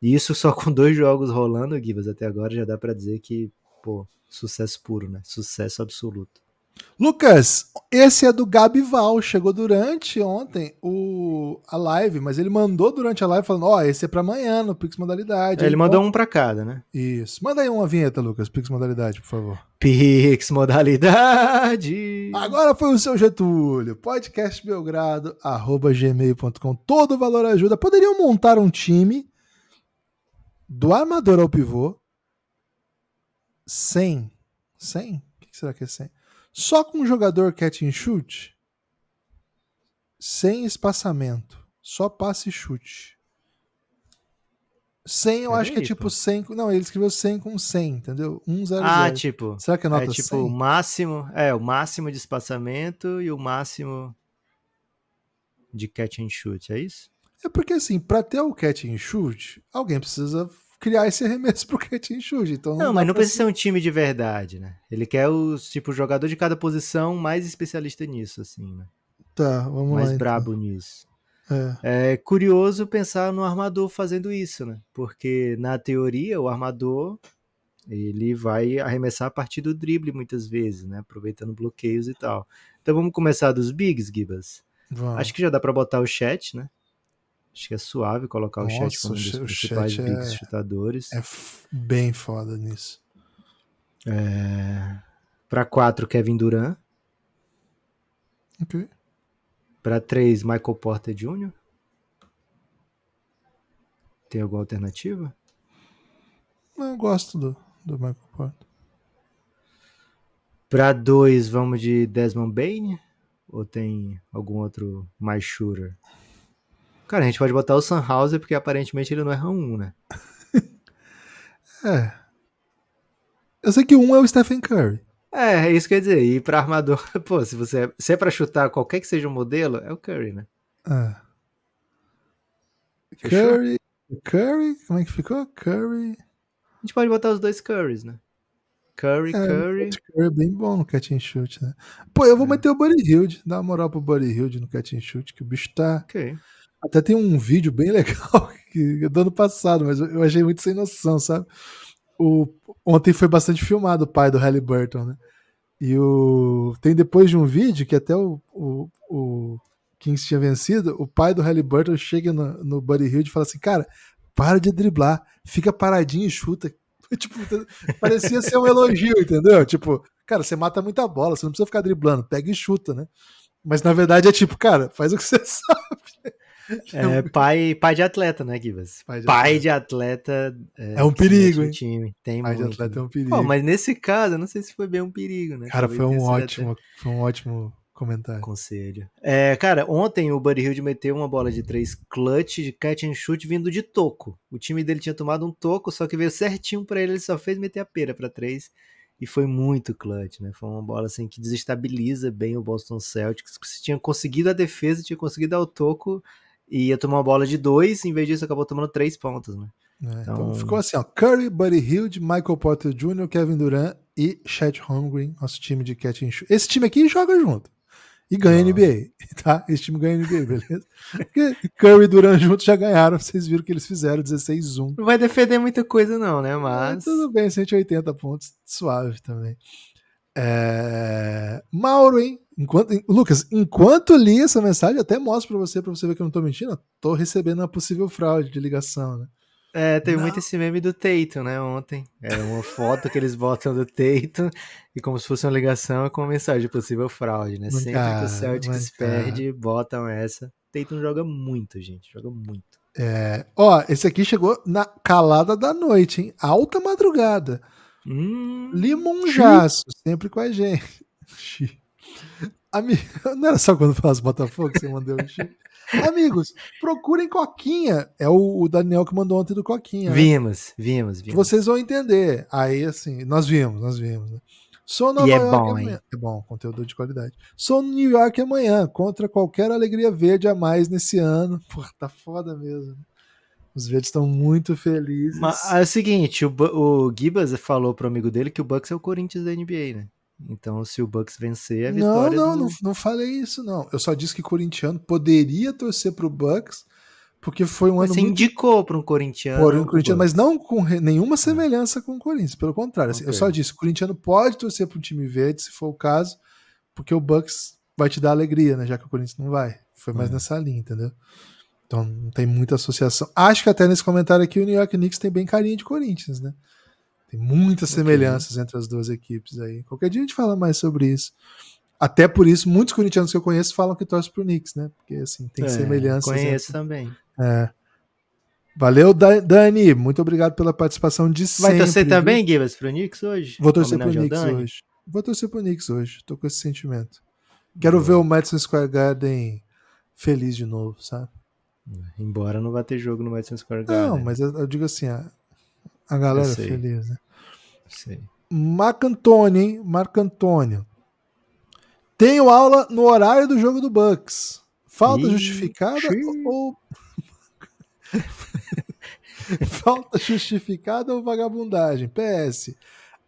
Speaker 3: E isso só com dois jogos rolando, Gibas, até agora já dá para dizer que, pô, sucesso puro, né? Sucesso absoluto.
Speaker 2: Lucas, esse é do Gabi Val. Chegou durante ontem o, a live, mas ele mandou durante a live falando: Ó, oh, esse é para amanhã no Pix Modalidade.
Speaker 3: É, ele mandou um para cada, né?
Speaker 2: Isso. Manda aí uma vinheta, Lucas, Pix Modalidade, por favor.
Speaker 3: Pix Modalidade.
Speaker 2: Agora foi o seu Getúlio. Podcastbelgrado, arroba gmail.com. Todo valor ajuda. Poderiam montar um time do armador ao pivô sem. Sem? O que será que é sem? Só com um jogador catch and shoot, sem espaçamento, só passe e chute. 100, eu acho que é tipo 100. Não, ele escreveu 100 com 100, entendeu? 100.
Speaker 3: Ah, tipo.
Speaker 2: Será que é nota
Speaker 3: é tipo
Speaker 2: 100?
Speaker 3: o máximo, é, o máximo de espaçamento e o máximo de catch and shoot, é isso?
Speaker 2: É porque assim, para ter o catch and shoot, alguém precisa criar esse arremesso pro and shoot. Então
Speaker 3: não, não mas não precisa ser um time de verdade, né? Ele quer os tipo jogador de cada posição mais especialista nisso, assim, né?
Speaker 2: Tá, vamos
Speaker 3: mais
Speaker 2: lá.
Speaker 3: Mais brabo
Speaker 2: então.
Speaker 3: nisso.
Speaker 2: É.
Speaker 3: é curioso pensar no armador fazendo isso, né? Porque na teoria o armador ele vai arremessar a partir do drible muitas vezes, né? Aproveitando bloqueios e tal. Então vamos começar dos bigs, Gibas. Acho que já dá para botar o chat, né? Acho que é suave colocar
Speaker 2: Nossa,
Speaker 3: o chat como um dos principais bigs
Speaker 2: é-
Speaker 3: chutadores.
Speaker 2: É bem foda nisso.
Speaker 3: É... Para 4, Kevin Durant.
Speaker 2: Ok.
Speaker 3: Para 3, Michael Porter Jr. Tem alguma alternativa?
Speaker 2: Não, eu gosto do, do Michael Porter.
Speaker 3: Para 2, vamos de Desmond Bain? Ou tem algum outro mais shooter? Cara, a gente pode botar o Sunhauser porque aparentemente ele não erra um, né?
Speaker 2: é. Eu sei que um é o Stephen Curry.
Speaker 3: É, é isso que eu ia dizer. E pra armador, pô, se você se é pra chutar qualquer que seja o modelo, é o Curry, né?
Speaker 2: É.
Speaker 3: Fechou?
Speaker 2: Curry. Curry, como é que ficou? Curry.
Speaker 3: A gente pode botar os dois Currys, né? Curry,
Speaker 2: É,
Speaker 3: Curry.
Speaker 2: Curry é bem bom no catch and shoot, né? Pô, eu vou
Speaker 3: É.
Speaker 2: meter o Buddy Hilde, dar uma moral pro Buddy Hilde no catch and shoot, que o bicho tá.
Speaker 3: Ok.
Speaker 2: Até tem um vídeo bem legal que é do ano passado, mas eu achei muito sem noção, sabe? O, ontem foi bastante filmado o pai do Halliburton, né? E o, tem depois de um vídeo que até o, o, o Kings tinha vencido, o pai do Halliburton chega no, no Buddy Hilde e fala assim: Cara, para de driblar, fica paradinho e chuta. tipo, parecia ser um elogio, entendeu? Tipo, cara, você mata muita bola, você não precisa ficar driblando, pega e chuta, né? Mas na verdade é tipo, cara, faz o que você sabe.
Speaker 3: É pai, pai de atleta, né, Givas?
Speaker 2: Pai de
Speaker 3: Pai de atleta.
Speaker 2: É um
Speaker 3: se mete
Speaker 2: perigo, hein?
Speaker 3: Time. Tem
Speaker 2: Pai de
Speaker 3: muito.
Speaker 2: atleta é
Speaker 3: né?
Speaker 2: um perigo.
Speaker 3: Pô, mas nesse caso, eu não sei se foi bem um perigo, né?
Speaker 2: Cara, foi
Speaker 3: Talvez
Speaker 2: um ótimo, foi um ótimo comentário.
Speaker 3: Conselho. É, cara, ontem o Buddy Hilde meteu uma bola de três clutch de catch and shoot vindo de toco. O time dele tinha tomado um toco, só que veio certinho pra ele, ele só fez meter a pera pra três e foi muito clutch, né? Foi uma bola assim que desestabiliza bem o Boston Celtics. Se tinha conseguido a defesa, tinha conseguido dar o toco e ia tomar uma bola de dois, em vez disso acabou tomando três pontos, né?
Speaker 2: É, então...
Speaker 3: Então-
Speaker 2: ficou assim, ó, Curry, Buddy Hilde, Michael Porter Jr., Kevin Durant e Chet Holmgren, nosso time de catch and shoot. Esse time aqui joga junto. E ganha. NBA, tá? Esse time ganha NBA, beleza? Porque Curry e Durant juntos já ganharam, vocês viram que eles fizeram 16-1.
Speaker 3: Não vai defender muita coisa não, né?
Speaker 2: Mas
Speaker 3: Mas
Speaker 2: tudo bem, 180 pontos, suave também. É... Mauro, hein? Enquanto, Lucas, enquanto li essa mensagem, até mostro pra você, pra você ver que eu não tô mentindo, tô recebendo uma possível fraude de ligação, né?
Speaker 3: É, teve
Speaker 2: Não.
Speaker 3: muito esse meme do Teito, né, ontem. É uma foto que eles botam do Teito e como se fosse uma ligação com uma mensagem de possível fraude, né?
Speaker 2: Mas,
Speaker 3: Sempre
Speaker 2: cara,
Speaker 3: que o Celtics perde, botam essa. Teito joga muito, gente, joga muito.
Speaker 2: É, ó, esse aqui chegou na calada da noite, hein? Alta madrugada.
Speaker 3: Hum,
Speaker 2: Limonjaço, sempre com a gente. Ami- Não era só quando faz Botafogo que você mandou Xi? Amigos, procurem Coquinha. É o, o Daniel que mandou ontem do Coquinha. né?
Speaker 3: vimos, vimos, vimos.
Speaker 2: Vocês vão entender. Aí, assim, nós vimos, nós vimos. Né? Sou Nova
Speaker 3: E é
Speaker 2: York
Speaker 3: bom,
Speaker 2: amanhã.
Speaker 3: hein?
Speaker 2: É bom, conteúdo de qualidade. Sou New York amanhã, contra qualquer alegria verde a mais nesse ano. Porra, tá foda mesmo. Os verdes estão muito felizes.
Speaker 3: Mas é o seguinte, o, o Gibas falou pro amigo dele que o Bucks é o Corinthians da NBA, né? Então, se o Bucks vencer, é a
Speaker 2: não,
Speaker 3: vitória
Speaker 2: não,
Speaker 3: do...
Speaker 2: não, não falei isso, não. Eu só disse que corintiano poderia torcer pro Bucks, porque foi um
Speaker 3: Mas
Speaker 2: ano
Speaker 3: Você
Speaker 2: muito
Speaker 3: indicou para um corintiano.
Speaker 2: Porém, o
Speaker 3: o
Speaker 2: corintiano, mas não com re- nenhuma semelhança com o Corinthians, pelo contrário. assim, Eu
Speaker 3: Ok.
Speaker 2: só disse: o corintiano pode torcer para um time verde, se for o caso, porque o Bucks vai te dar alegria, né? Já que o Corinthians não vai. Foi mais
Speaker 3: É.
Speaker 2: nessa linha, entendeu? Então não tem muita associação. Acho que até nesse comentário aqui o New York Knicks tem bem carinha de Corinthians, né? Tem muitas semelhanças entre as duas equipes aí. Qualquer dia a gente fala mais sobre isso. Até por isso, muitos corintianos que eu conheço falam que torcem pro Knicks, né? Porque assim, tem
Speaker 3: É,
Speaker 2: semelhanças.
Speaker 3: Conheço
Speaker 2: entre-
Speaker 3: também.
Speaker 2: é. Valeu, Da- Dani. Muito obrigado pela participação de
Speaker 3: Vai
Speaker 2: sempre.
Speaker 3: torcer
Speaker 2: viu?
Speaker 3: também, Gibas, pro Knicks hoje?
Speaker 2: Vou torcer pro Knicks
Speaker 3: Dani?
Speaker 2: hoje. Vou torcer pro Knicks hoje. Tô com esse sentimento. Quero ver o Madison Square Garden feliz de novo, sabe?
Speaker 3: Embora não vá ter jogo no Madison Square Garden.
Speaker 2: Não, mas eu, eu digo assim, a galera feliz, né?
Speaker 3: Sei.
Speaker 2: Marco Antônio, hein? Marco Antônio. Tenho aula no horário do jogo do Bucks. Falta
Speaker 3: Ih,
Speaker 2: justificada ou. Falta justificada ou vagabundagem? PS.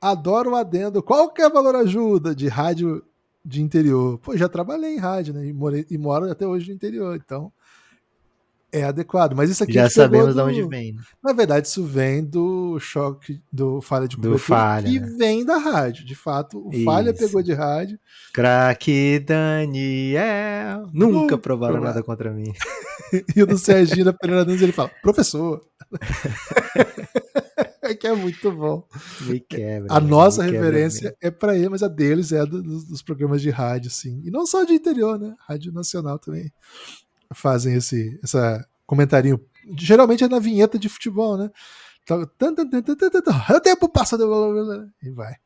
Speaker 2: Adoro o adendo. Qualquer valor ajuda de rádio de interior. Pô, já trabalhei em rádio, né? E, morei, e moro até hoje no interior, então. É adequado. Mas isso aqui
Speaker 3: Já sabemos de
Speaker 2: do-
Speaker 3: onde vem. né?
Speaker 2: na verdade, isso vem do choque do falha de
Speaker 3: Do
Speaker 2: cobertura,
Speaker 3: falha,
Speaker 2: que
Speaker 3: né?
Speaker 2: vem da rádio. De fato, o falha
Speaker 3: Isso.
Speaker 2: pegou de rádio.
Speaker 3: Craque Daniel. Nunca
Speaker 2: Nunca
Speaker 3: provaram nada contra mim.
Speaker 2: E o do Serginho da Pereira Nunes, ele fala, professor. é que é muito bom.
Speaker 3: Me quebra.
Speaker 2: A
Speaker 3: me
Speaker 2: nossa referência é para ele, mas a deles é do- dos, dos programas de rádio, sim. E não só de interior, né? Rádio Nacional também fazem esse essa comentarinho. Geralmente é na vinheta de futebol, né? O tempo passa e vai.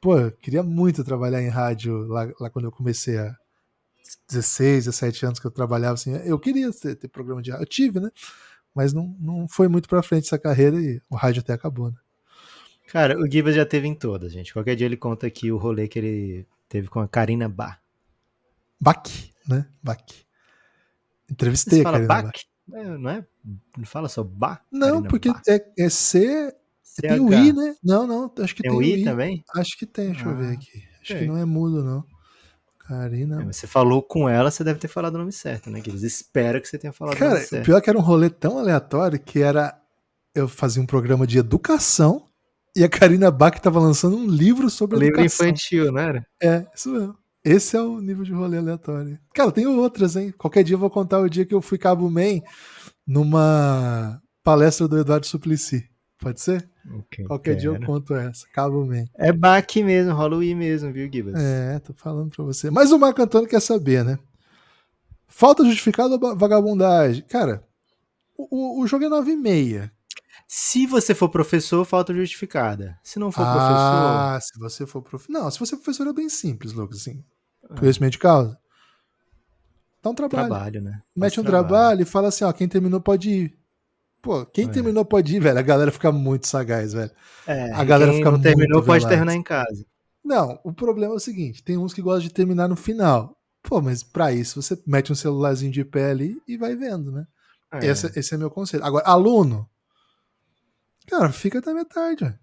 Speaker 2: Pô, eu queria muito trabalhar em rádio lá, lá quando eu comecei a 16, 17 anos que eu trabalhava assim. Eu queria ter, ter programa de rádio. Eu tive, né? Mas não, não foi muito pra frente essa carreira e o rádio até acabou, né?
Speaker 3: Cara, o Gibas já teve em todas, gente. Qualquer dia ele conta aqui o rolê que ele teve com a Karina Bach.
Speaker 2: Bach, né? Bach. Entrevistei
Speaker 3: Você
Speaker 2: a Karina
Speaker 3: Bach? É, não é? Não fala só Bach?
Speaker 2: Não,
Speaker 3: Karina
Speaker 2: porque
Speaker 3: Bach.
Speaker 2: é, é C. Tem o I, né? Não, não, acho que
Speaker 3: Tem
Speaker 2: tem,
Speaker 3: o I
Speaker 2: I.
Speaker 3: também?
Speaker 2: Acho que tem, deixa eu ver
Speaker 3: Ah,
Speaker 2: aqui. Acho que não é mudo, não.
Speaker 3: É,
Speaker 2: Karina.
Speaker 3: mas Você falou com ela, você deve ter falado o nome certo, né, Gibas? Espero que você tenha falado o
Speaker 2: Cara,
Speaker 3: nome
Speaker 2: o
Speaker 3: certo.
Speaker 2: pior é que era um rolê tão aleatório que era. Eu fazia um programa de educação e a Karina Bach tava lançando um livro sobre
Speaker 3: Livro
Speaker 2: educação.
Speaker 3: infantil, não era?
Speaker 2: É, isso mesmo. Esse é o nível de rolê aleatório. Cara, tem outras, hein? Qualquer dia eu vou contar o dia que eu fui Cabo Man numa palestra do Eduardo Suplicy. Pode ser?
Speaker 3: Ok,
Speaker 2: Qualquer dia eu conto essa. Cabo Man.
Speaker 3: É Bach mesmo, I mesmo, viu, Gibas?
Speaker 2: É, tô falando pra você. Mas o Marco Antônio quer saber, né? Falta justificada ou vagabundagem? Cara, o, o- jogo é 9,5.
Speaker 3: Se você for professor, falta justificada. Se não for
Speaker 2: Ah, se você for professor. Não, se você for professor é bem simples, Lucas, assim. Conhecimento de causa. Dá um
Speaker 3: professor,
Speaker 2: trabalho.
Speaker 3: trabalho, né?
Speaker 2: Mete um
Speaker 3: Faz
Speaker 2: trabalho. e fala assim, ó, quem terminou pode ir. Pô, quem
Speaker 3: É.
Speaker 2: terminou pode ir, velho. A galera fica muito sagaz, velho.
Speaker 3: É,
Speaker 2: A galera fica
Speaker 3: não terminou pode terminar em casa.
Speaker 2: Não, o problema é o seguinte: tem uns que gostam de terminar no final. Pô, mas pra isso você mete um celularzinho de pé ali e vai vendo, né?
Speaker 3: É.
Speaker 2: Esse, esse é meu conselho. Agora, aluno, cara, fica até metade, velho.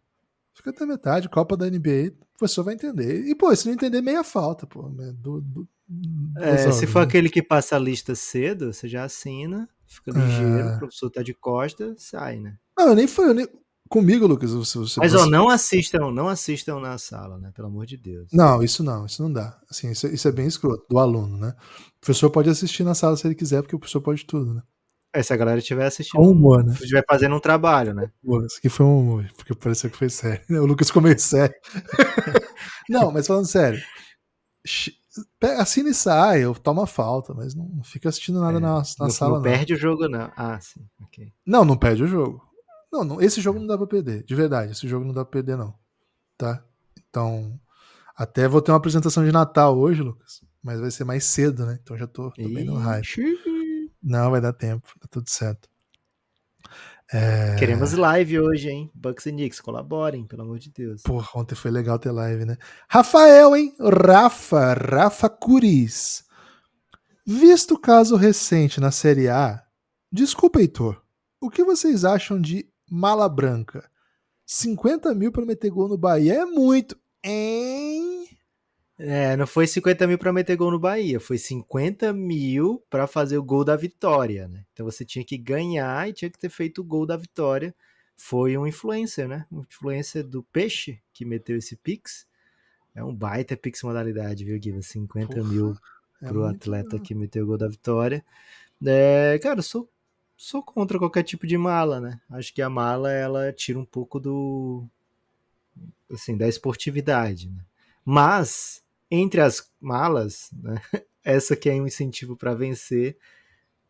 Speaker 2: Fica até metade, Copa da NBA, o professor vai entender. E, pô, se não entender, meia falta, pô. né? Do, do,
Speaker 3: É, se for
Speaker 2: né?
Speaker 3: aquele que passa a lista cedo, você já assina, fica ligeiro,
Speaker 2: É.
Speaker 3: o professor tá de costa, sai, né?
Speaker 2: Não, eu nem foi. Eu nem... Comigo, Lucas. Você, você-
Speaker 3: Mas ó,
Speaker 2: você-
Speaker 3: não assistam, não assistam na sala, né? Pelo amor de Deus.
Speaker 2: Não, isso não, isso não dá. Assim, isso, isso é bem escroto, do aluno, né? O professor pode assistir na sala se ele quiser, porque o professor pode tudo, né?
Speaker 3: É, se a galera estiver assistindo,
Speaker 2: um humor, né?
Speaker 3: estiver fazendo um trabalho, né?
Speaker 2: Isso aqui foi um humor, porque pareceu que foi sério. O Lucas ficou meio sério. não, mas falando sério. Assina e sai, ou toma falta, mas não não fica assistindo nada
Speaker 3: É,
Speaker 2: na, na
Speaker 3: não,
Speaker 2: sala,
Speaker 3: não
Speaker 2: não.
Speaker 3: perde o jogo, não. Ah, sim, ok.
Speaker 2: Não, não perde o jogo. Não, não, esse jogo não dá pra perder, de verdade. Esse jogo não dá pra perder, não. Tá? Então, até vou ter uma apresentação de Natal hoje, Lucas, mas vai ser mais cedo, né? Então já tô, tô bem no hype. Não, vai dar tempo, tá tudo certo. É...
Speaker 3: Queremos live hoje, hein? Bucks e Knicks, colaborem, pelo amor de Deus.
Speaker 2: Porra, ontem foi legal ter live, né? Rafael, hein? Rafa, Rafa Curis. Visto o caso recente na Série A, desculpa, Heitor, O que vocês acham de mala branca? 50 mil pra meter gol no Bahia é muito, hein?
Speaker 3: É, não foi 50 mil pra meter gol no Bahia, foi 50 mil pra fazer o gol da vitória, né? Então você tinha que ganhar e tinha que ter feito o gol da vitória. Foi um influencer, né? Um influencer do Peixe que meteu esse Pix. É um baita Pix modalidade, viu, Guiva? 50
Speaker 2: Porra,
Speaker 3: mil
Speaker 2: É
Speaker 3: pro
Speaker 2: muito
Speaker 3: atleta
Speaker 2: legal.
Speaker 3: que meteu o gol da vitória. É, cara, eu sou, sou contra qualquer tipo de mala, né? Acho que a mala ela tira um pouco do assim, da esportividade, né? Mas entre as malas, né, essa que é um incentivo para vencer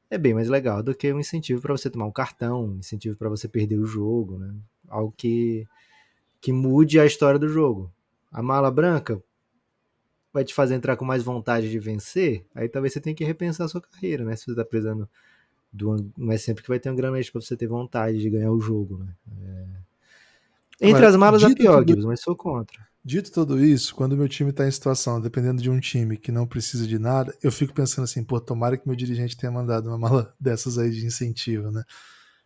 Speaker 3: é bem mais legal do que um incentivo para você tomar um cartão, um incentivo para você perder o jogo, né? Algo que que mude a história do jogo. A mala branca vai te fazer entrar com mais vontade de vencer, aí talvez você tenha que repensar a sua carreira, né? Se você tá precisando uma, não é sempre que vai ter um grana extra pra você ter vontade de ganhar o jogo, né? É. Entre
Speaker 2: Agora,
Speaker 3: as malas é pior, Gibbs, mas sou contra.
Speaker 2: Dito tudo isso, quando meu time tá em situação, dependendo de um time que não precisa de nada, eu fico pensando assim, pô, tomara que meu dirigente tenha mandado uma mala dessas aí de incentivo, né?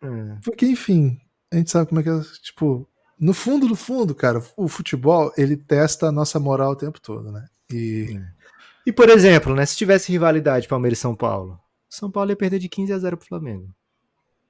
Speaker 3: É.
Speaker 2: Porque, enfim, a gente sabe como é que é, tipo, no fundo do fundo, cara, o futebol, ele testa a nossa moral o tempo todo, né? E
Speaker 3: E, por exemplo, né, se tivesse rivalidade Palmeiras e São Paulo, São Paulo ia perder de 15 a 0 pro Flamengo.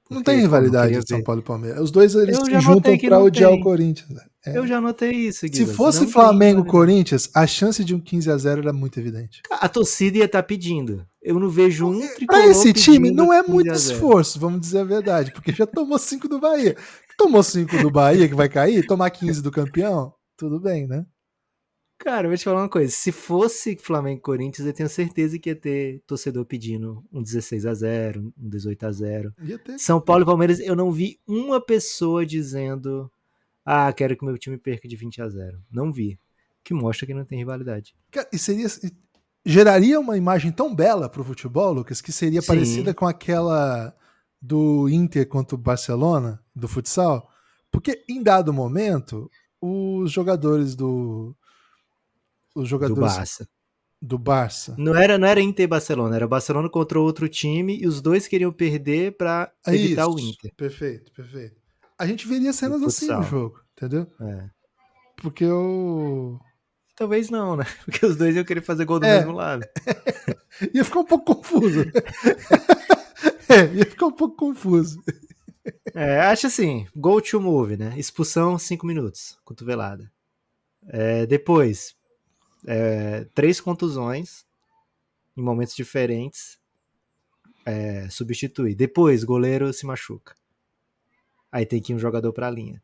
Speaker 2: não
Speaker 3: Porque,
Speaker 2: tem
Speaker 3: pô,
Speaker 2: rivalidade de São. Paulo e Palmeiras. Os dois, eles se juntam
Speaker 3: não
Speaker 2: odiar
Speaker 3: tem.
Speaker 2: o Corinthians. né? É.
Speaker 3: Eu já notei isso,
Speaker 2: Se
Speaker 3: Guilherme.
Speaker 2: fosse
Speaker 3: Não tem
Speaker 2: Flamengo
Speaker 3: rivalidade.
Speaker 2: Corinthians, a chance de um 15 a 0 era muito evidente.
Speaker 3: A torcida ia estar pedindo. Eu não vejo um tricolor
Speaker 2: esse time não é
Speaker 3: 15
Speaker 2: muito
Speaker 3: a 0.
Speaker 2: esforço, vamos dizer a verdade, porque já tomou 5 do Bahia. Tomou 5 do Bahia, que vai cair, tomar 15 do campeão, tudo bem, né?
Speaker 3: Cara, eu vou te falar uma coisa. Se fosse Flamengo Corinthians, eu tenho certeza que ia ter torcedor pedindo um 16 a 0 um 18 a 0
Speaker 2: Ia ter.
Speaker 3: São Paulo e Palmeiras, eu não vi uma pessoa dizendo ah, quero que meu time perca de 20 a 0 Não vi. Que mostra que não tem rivalidade.
Speaker 2: E seria. Geraria uma imagem tão bela pro futebol, Lucas, que seria
Speaker 3: Sim.
Speaker 2: parecida com aquela do Inter contra o Barcelona, do futsal. Porque em dado momento, os jogadores do. Os
Speaker 3: Do
Speaker 2: jogadores
Speaker 3: Barça.
Speaker 2: do Barça.
Speaker 3: Não era, não era Inter e Barcelona, era Barcelona contra outro time e os dois queriam perder pra evitar o
Speaker 2: Isso,
Speaker 3: Inter.
Speaker 2: Perfeito, perfeito. A gente veria cenas assim no jogo, entendeu?
Speaker 3: É.
Speaker 2: Porque eu.
Speaker 3: Talvez não, né? Porque os dois iam querer fazer gol do
Speaker 2: É.
Speaker 3: mesmo lado.
Speaker 2: Ia ficar um pouco confuso. é, ia ficar um pouco confuso.
Speaker 3: É, acho assim, go to move, né? Expulsão, 5 minutos, cotovelada. É, depois, é, três contusões em momentos diferentes, é, substitui. Depois, goleiro se machuca. Aí tem que ir um jogador pra linha.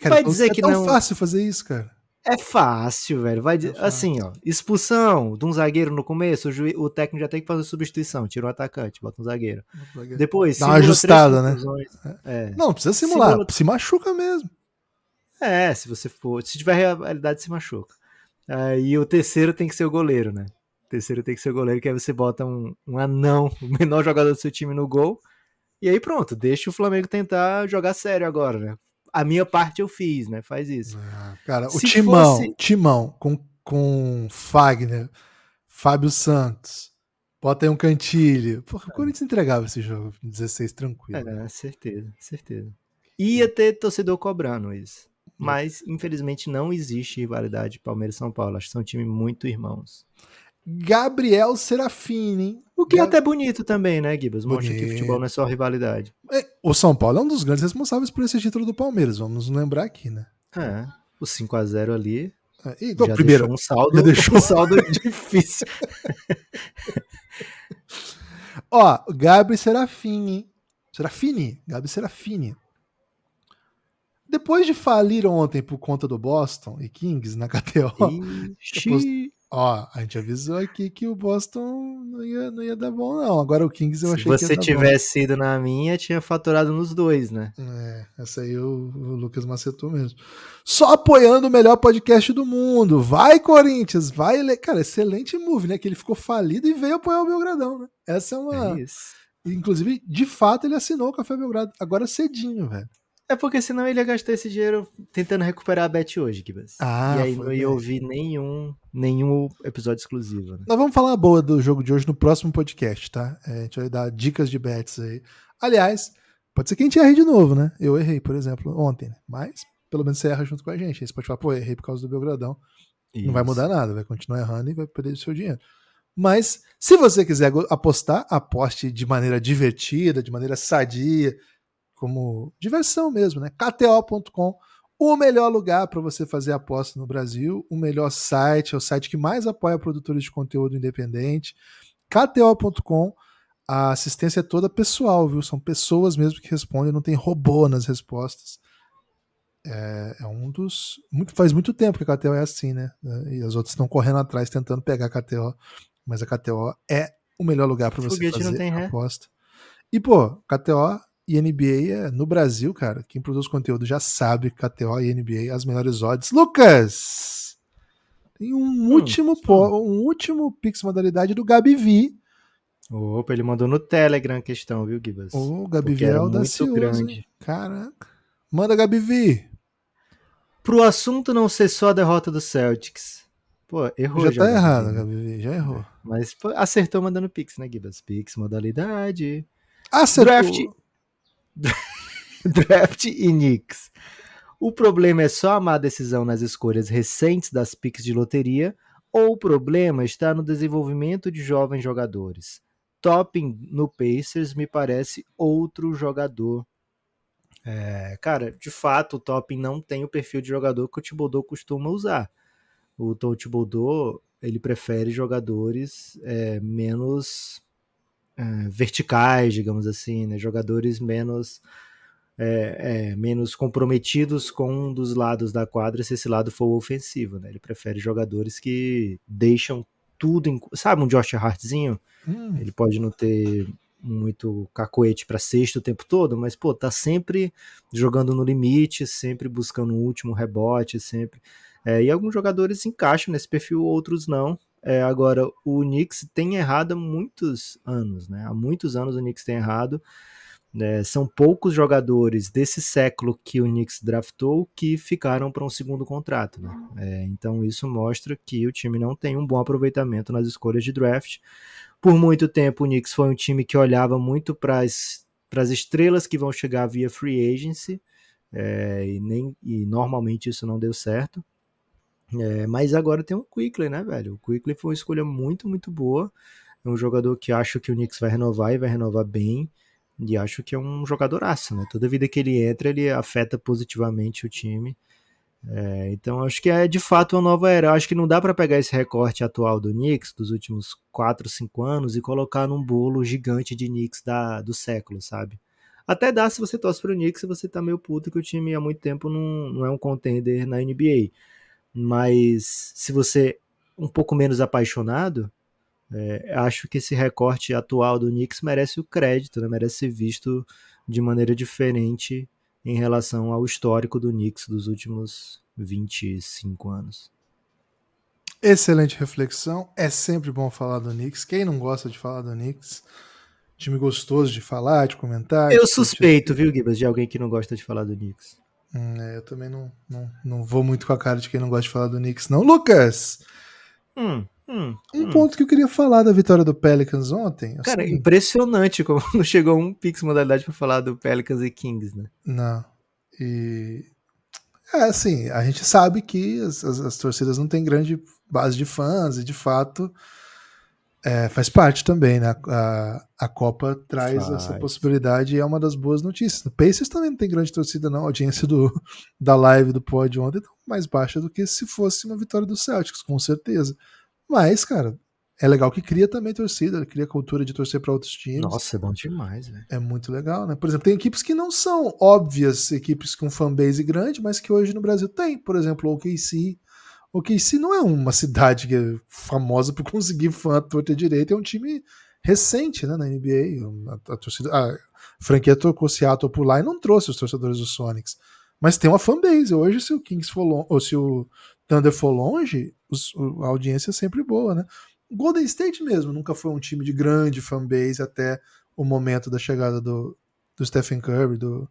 Speaker 2: Cara,
Speaker 3: Vai dizer
Speaker 2: é
Speaker 3: que
Speaker 2: tão
Speaker 3: não-
Speaker 2: fácil fazer isso, cara.
Speaker 3: É fácil, velho. Vai
Speaker 2: É fácil.
Speaker 3: assim, ó, expulsão de um zagueiro no começo, o, o técnico já tem que fazer substituição, tira o atacante, bota um zagueiro. Depois,
Speaker 2: Dá uma ajustada, né?
Speaker 3: É.
Speaker 2: Não, não precisa simular.
Speaker 3: Simula-
Speaker 2: Se machuca mesmo.
Speaker 3: É, se você for. Se tiver realidade, se machuca. Aí o terceiro tem que ser o goleiro, né? O terceiro tem que ser o goleiro, que aí você bota um, um anão, o menor jogador do seu time no gol. E aí pronto, deixa o Flamengo tentar jogar sério agora, né? A minha parte eu fiz, né? Faz isso.
Speaker 2: Cara, o
Speaker 3: Se
Speaker 2: Timão,
Speaker 3: fosse-
Speaker 2: Timão, com, com Fagner, Fábio Santos, bota aí um cantilho. Porra, o Corinthians entregava esse jogo 16 tranquilo.
Speaker 3: É, certeza, certeza. Ia ter torcedor cobrando isso. Mas, infelizmente, não existe rivalidade Palmeiras e São Paulo. Acho que são times muito irmãos.
Speaker 2: Gabriel Serafini, hein?
Speaker 3: O que é
Speaker 2: Gab-
Speaker 3: até bonito também, né, Gibas? Mostra que futebol não é só rivalidade.
Speaker 2: É, O São Paulo é um dos grandes responsáveis por esse título do Palmeiras, vamos lembrar aqui, né?
Speaker 3: É, o 5x0 ali
Speaker 2: É, E,
Speaker 3: já
Speaker 2: primeiro,
Speaker 3: deixou um saldo,
Speaker 2: já deixou-
Speaker 3: um saldo difícil.
Speaker 2: ó, Gabi Serafini? Serafini, Gabi Serafini. Depois de falir ontem por conta do Boston e Kings na KTO,
Speaker 3: Ixi,
Speaker 2: ó, a gente avisou aqui que o Boston não ia, não ia dar bom, não. Agora o Kings eu
Speaker 3: se
Speaker 2: achei que ia
Speaker 3: você tivesse ido na minha, tinha faturado nos dois, né?
Speaker 2: É, essa aí o, o Lucas macetou mesmo. Só apoiando o melhor podcast do mundo. Vai, Corinthians, vai. Cara, excelente move, né? Que ele ficou falido e veio apoiar o Belgradão, né? Essa é uma.
Speaker 3: É isso.
Speaker 2: Inclusive, de fato, ele assinou o Café Belgrado. Agora cedinho, velho.
Speaker 3: É porque senão ele ia gastar esse dinheiro tentando recuperar a bet hoje, Kibas.
Speaker 2: Ah,
Speaker 3: e aí não ia ouvir nenhum, nenhum episódio exclusivo, né?
Speaker 2: Nós vamos falar boa do jogo de hoje no próximo podcast, tá? É, a gente vai dar dicas de bets aí. Aliás, Pode ser que a gente erre de novo, né? Eu errei, por exemplo, ontem, né? mas pelo menos você erra junto com a gente. Aí você pode falar, pô, errei por causa do Belgradão. Não vai mudar nada, vai continuar errando e vai perder o seu dinheiro. Mas se você quiser apostar, aposte de maneira divertida, de maneira sadia, como diversão mesmo, né? KTO.com, o melhor lugar para você fazer aposta no Brasil, o melhor site, é o site que mais apoia produtores de conteúdo independente. KTO.com, a assistência é toda pessoal, viu? São pessoas mesmo que respondem, não tem robô nas respostas. É, é um dos. Muito, faz muito tempo que a KTO é assim, né? E as outras estão correndo atrás tentando pegar a KTO. Mas a KTO é o melhor lugar para você fazer aposta. E, pô, KTO e NBA é, no Brasil, cara, quem produz conteúdo já sabe KTO e NBA as melhores odds. Lucas! Tem um hum, último um último Pix modalidade do Gabi V.
Speaker 3: Opa, ele mandou no Telegram a questão, viu, Gibas?
Speaker 2: Oh, Gabi V é audacioso. grande. Caraca. Manda, Gabi V.
Speaker 3: Pro assunto não ser só a derrota do Celtics. Pô, errou
Speaker 2: já. Já tá errado, Gabi, já errou.
Speaker 3: Mas pô, acertou mandando Pix, né, Gibas? Pix, modalidade.
Speaker 2: Acertou.
Speaker 3: Draft. Draft e Knicks. O problema é só a má decisão nas escolhas recentes das picks de loteria ou o problema está no desenvolvimento de jovens jogadores? Topping no Pacers me parece outro jogador. É, cara, de fato, o Topping não tem o perfil de jogador que o Thibodeau costuma usar. O Tom Thibodeau, ele prefere jogadores é, menos é, verticais, digamos assim, né? jogadores menos é, é, menos comprometidos com um dos lados da quadra se esse lado for ofensivo. Né? Ele prefere jogadores que deixam tudo em. Sabe um Josh Hartzinho? Hum. Ele pode não ter muito cacoete para sexto o tempo todo, mas pô, tá sempre jogando no limite, sempre buscando o último rebote, sempre. É, e alguns jogadores se encaixam nesse perfil, outros não. É, agora, o Knicks tem errado há muitos anos, né? Há muitos anos o Knicks tem errado. É, são poucos jogadores desse século que o Knicks draftou que ficaram para um segundo contrato. Né? É, então isso mostra que o time não tem um bom aproveitamento nas escolhas de draft. Por muito tempo o Knicks foi um time que olhava muito para as estrelas que vão chegar via free agency é, e, nem, e normalmente isso não deu certo. É, mas agora tem o Quickly, né, velho? O Quickly foi uma escolha muito, muito boa. É um jogador que acho que o Knicks vai renovar e vai renovar bem. E acho que é um jogadoraço, né? Toda vida que ele entra, ele afeta positivamente o time. É, então acho que é de fato uma nova era. Acho que não dá para pegar esse recorte atual do Knicks dos últimos 4, 5 anos e colocar num bolo gigante de Knicks da, do século, sabe? Até dá se você torce pro Knicks e você tá meio puto que o time há muito tempo não, não é um contender na NBA mas se você um pouco menos apaixonado, é, acho que esse recorte atual do Knicks merece o crédito, né? merece ser visto de maneira diferente em relação ao histórico do Knicks dos últimos 25 anos.
Speaker 2: Excelente reflexão. É sempre bom falar do Knicks. Quem não gosta de falar do Knicks? Time gostoso de falar, de comentar.
Speaker 3: Eu suspeito, viu, Gibas, de alguém que não gosta de falar do Knicks.
Speaker 2: Hum, é, eu também não, não, não vou muito com a cara de quem não gosta de falar do Knicks, não. Lucas!
Speaker 3: Hum, hum,
Speaker 2: um hum. ponto que eu queria falar da vitória do Pelicans ontem.
Speaker 3: É cara, seguinte. impressionante como não chegou um Pix modalidade para falar do Pelicans e Kings, né?
Speaker 2: Não. E. É, assim, a gente sabe que as, as, as torcidas não têm grande base de fãs e, de fato, é, faz parte também, né? A, a Copa traz faz. essa possibilidade e é uma das boas notícias. O Pacers também não tem grande torcida, não. A audiência do, da live do pod ontem tá mais baixa do que se fosse uma vitória do Celtics, com certeza. Mas, cara, é legal que cria também torcida, cria cultura de torcer para outros times.
Speaker 3: Nossa, é bom demais, velho.
Speaker 2: É muito legal, né? Por exemplo, tem equipes que não são óbvias equipes com fanbase grande, mas que hoje no Brasil tem. Por exemplo, o OKC o KC não é uma cidade que é famosa por conseguir fã à torta direita, é um time recente né, na NBA. A, a, torcida, a franquia trocou Seattle por lá e não trouxe os torcedores do Sonics. Mas tem uma fanbase. Hoje, se o Kings for longe, ou se o Thunder for longe, os, a audiência é sempre boa, né? O Golden State mesmo nunca foi um time de grande fanbase até o momento da chegada do, do Stephen Curry, do,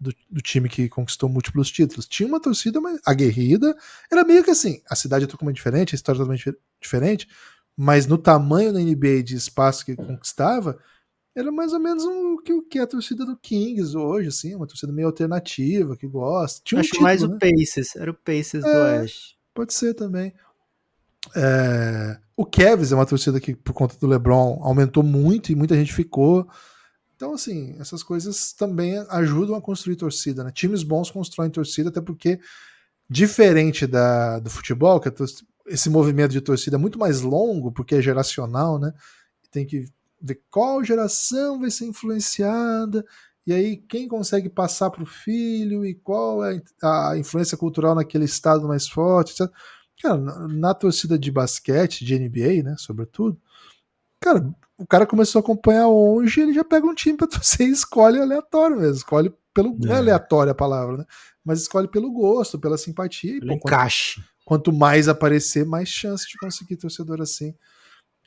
Speaker 2: do, do, time que conquistou múltiplos títulos. Tinha uma torcida aguerrida, era meio que assim, a cidade é totalmente diferente, a história é totalmente diferente, mas no tamanho da NBA de espaço que conquistava, era mais ou menos um, o que, o que é a torcida do Kings hoje, assim, uma torcida meio alternativa, que gosta. Tinha um
Speaker 3: Acho
Speaker 2: título,
Speaker 3: mais
Speaker 2: né?
Speaker 3: o Pacers, era o Pacers do
Speaker 2: É.
Speaker 3: Oeste.
Speaker 2: Pode ser também. É, o Cavs é uma torcida que, por conta do LeBron, aumentou muito e muita gente ficou. Então, assim, essas coisas também ajudam a construir torcida, né? Times bons constroem torcida, até porque, diferente da, do futebol, que esse movimento de torcida é muito mais longo, porque é geracional, né? Tem que ver qual geração vai ser influenciada, e aí quem consegue passar para o filho, e qual é a influência cultural naquele estado mais forte, etc. Cara, na, na torcida de basquete, de NBA, né, sobretudo, cara, o cara começou a acompanhar hoje, ele já pega um time pra torcer e escolhe aleatório mesmo, escolhe pelo, não é
Speaker 3: É.
Speaker 2: aleatório a palavra, né, mas escolhe pelo gosto, pela simpatia, e
Speaker 3: Pelo
Speaker 2: pô, quanto,
Speaker 3: encaixe.
Speaker 2: quanto mais aparecer, mais chance de conseguir torcedor assim.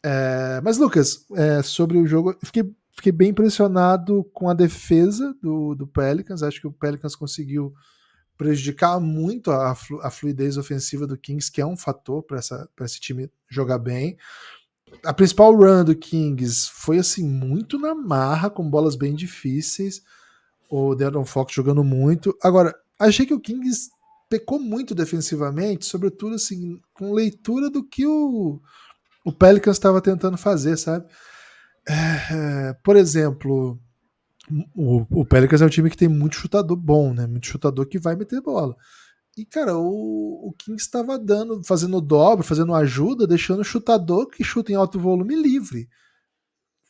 Speaker 2: É, mas, Lucas, é, sobre o jogo, fiquei, fiquei bem impressionado com a defesa do, do Pelicans. Acho que o Pelicans conseguiu prejudicar muito a, a fluidez ofensiva do Kings, que é um fator para esse time jogar bem. A principal run do Kings foi assim muito na marra, com bolas bem difíceis. O De'Aaron Fox jogando muito. Agora, achei que o Kings pecou muito defensivamente, sobretudo assim, com leitura do que o, o Pelicans estava tentando fazer, sabe? É, por exemplo, o, o Pelicans é um time que tem muito chutador bom, né? Muito chutador que vai meter bola. E, cara, o, o Kings estava dando, fazendo dobro, fazendo ajuda, deixando o chutador que chuta em alto volume livre.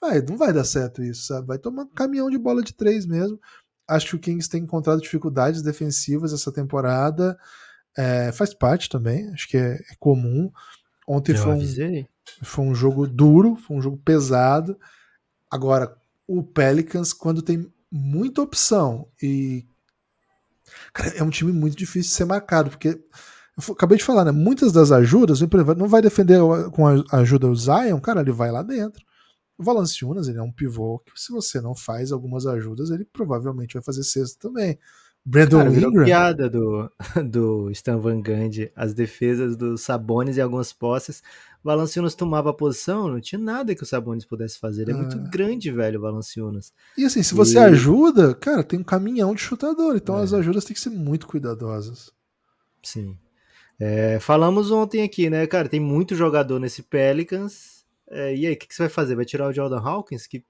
Speaker 2: Vai, não vai dar certo isso, sabe? Vai tomar um caminhão de bola de três mesmo. Acho que o Kings tem encontrado dificuldades defensivas essa temporada. É, faz parte também, acho que é, é comum. Ontem foi um, foi um jogo duro, foi um jogo pesado. Agora, o Pelicans, quando tem muita opção e. Cara, é um time muito difícil de ser marcado, porque. Eu acabei de falar, né? Muitas das ajudas, o não vai defender o- com a ajuda do Zion, cara, ele vai lá dentro. O Valanciunas, ele é um pivô que, se você não faz algumas ajudas, ele provavelmente vai fazer sexta também. Brandon
Speaker 3: Cara,
Speaker 2: Ingram.
Speaker 3: piada do, do Stan Van Gundy, as defesas dos Sabonis e algumas posses. Valanciunas tomava a posição, não tinha nada que o Sabonis pudesse fazer. Ele é muito
Speaker 2: Ah.
Speaker 3: grande, velho, o Valanciunas.
Speaker 2: E assim, se você
Speaker 3: E-
Speaker 2: ajuda, cara, tem um caminhão de chutador. Então
Speaker 3: É.
Speaker 2: as ajudas têm que ser muito cuidadosas.
Speaker 3: Sim. É, falamos ontem aqui, né, cara? Tem muito jogador nesse Pelicans. É, e aí, o que, que você vai fazer? Vai tirar o Jordan Hawkins, que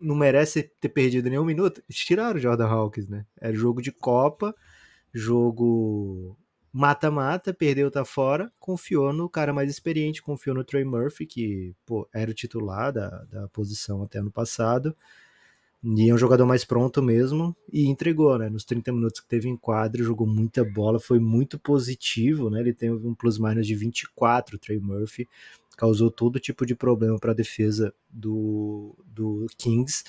Speaker 3: não merece ter perdido nenhum minuto? Eles tiraram o Jordan Hawkins, né? Era jogo de Copa, jogo mata-mata, perdeu, tá fora. Confiou no cara mais experiente, confiou no Trey Murphy, que pô, era o titular da, da posição até ano passado. E é um jogador mais pronto mesmo e entregou, né? Nos 30 minutos que teve em quadro, jogou muita bola, foi muito positivo, né? Ele tem um plus-minus de 24, o Trey Murphy, causou todo tipo de problema para a defesa do, do Kings.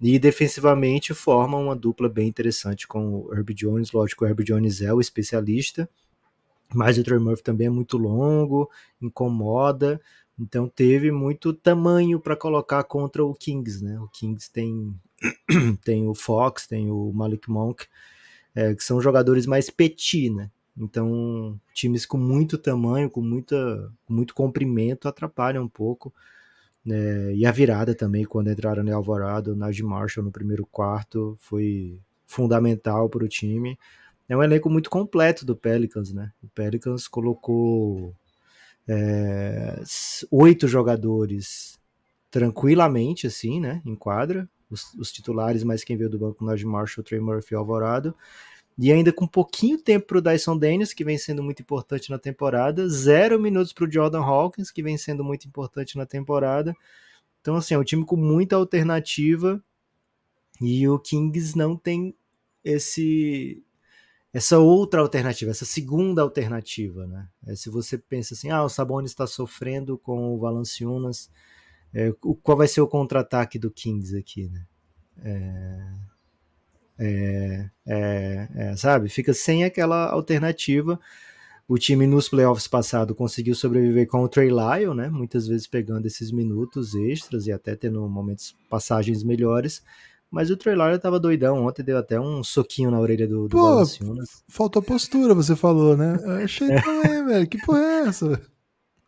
Speaker 3: E defensivamente forma uma dupla bem interessante com o Herb Jones. Lógico, o Herb Jones é o especialista, mas o Trey Murphy também é muito longo, incomoda. Então teve muito tamanho para colocar contra o Kings, né? O Kings tem tem o Fox, tem o Malik Monk, é, que são jogadores mais petit, né? Então, times com muito tamanho, com, muita, muito comprimento, atrapalham um pouco. né? e a virada também, quando entraram no Alvarado, o Marshall no primeiro quarto, foi fundamental para o time. É um elenco muito completo do Pelicans, né? O Pelicans colocou é, oito jogadores tranquilamente, assim, né? Em quadra. Os, os titulares, mais quem veio do banco, Najee Marshall, Trey Murphy Alvarado. E ainda com pouquinho tempo para o Dyson Daniels, que vem sendo muito importante na temporada. Zero minutos para o Jordan Hawkins, que vem sendo muito importante na temporada. Então, assim, é um time com muita alternativa. E o Kings não tem esse essa outra alternativa, essa segunda alternativa, né? É, se você pensa assim, ah, o Sabonis está sofrendo com o Valanciunas, é, qual vai ser o contra-ataque do Kings aqui, né? É, é, é, sabe? Fica sem aquela alternativa. O time nos playoffs passado conseguiu sobreviver com o Trey Lyle, né? Muitas vezes pegando esses minutos extras e até tendo momentos passagens melhores. Mas o Trey Lyle tava doidão. Ontem deu até um soquinho na orelha do, do
Speaker 2: Pô,
Speaker 3: Valanciunas.
Speaker 2: faltou postura, você falou, né? Eu achei também, velho. Que porra é essa?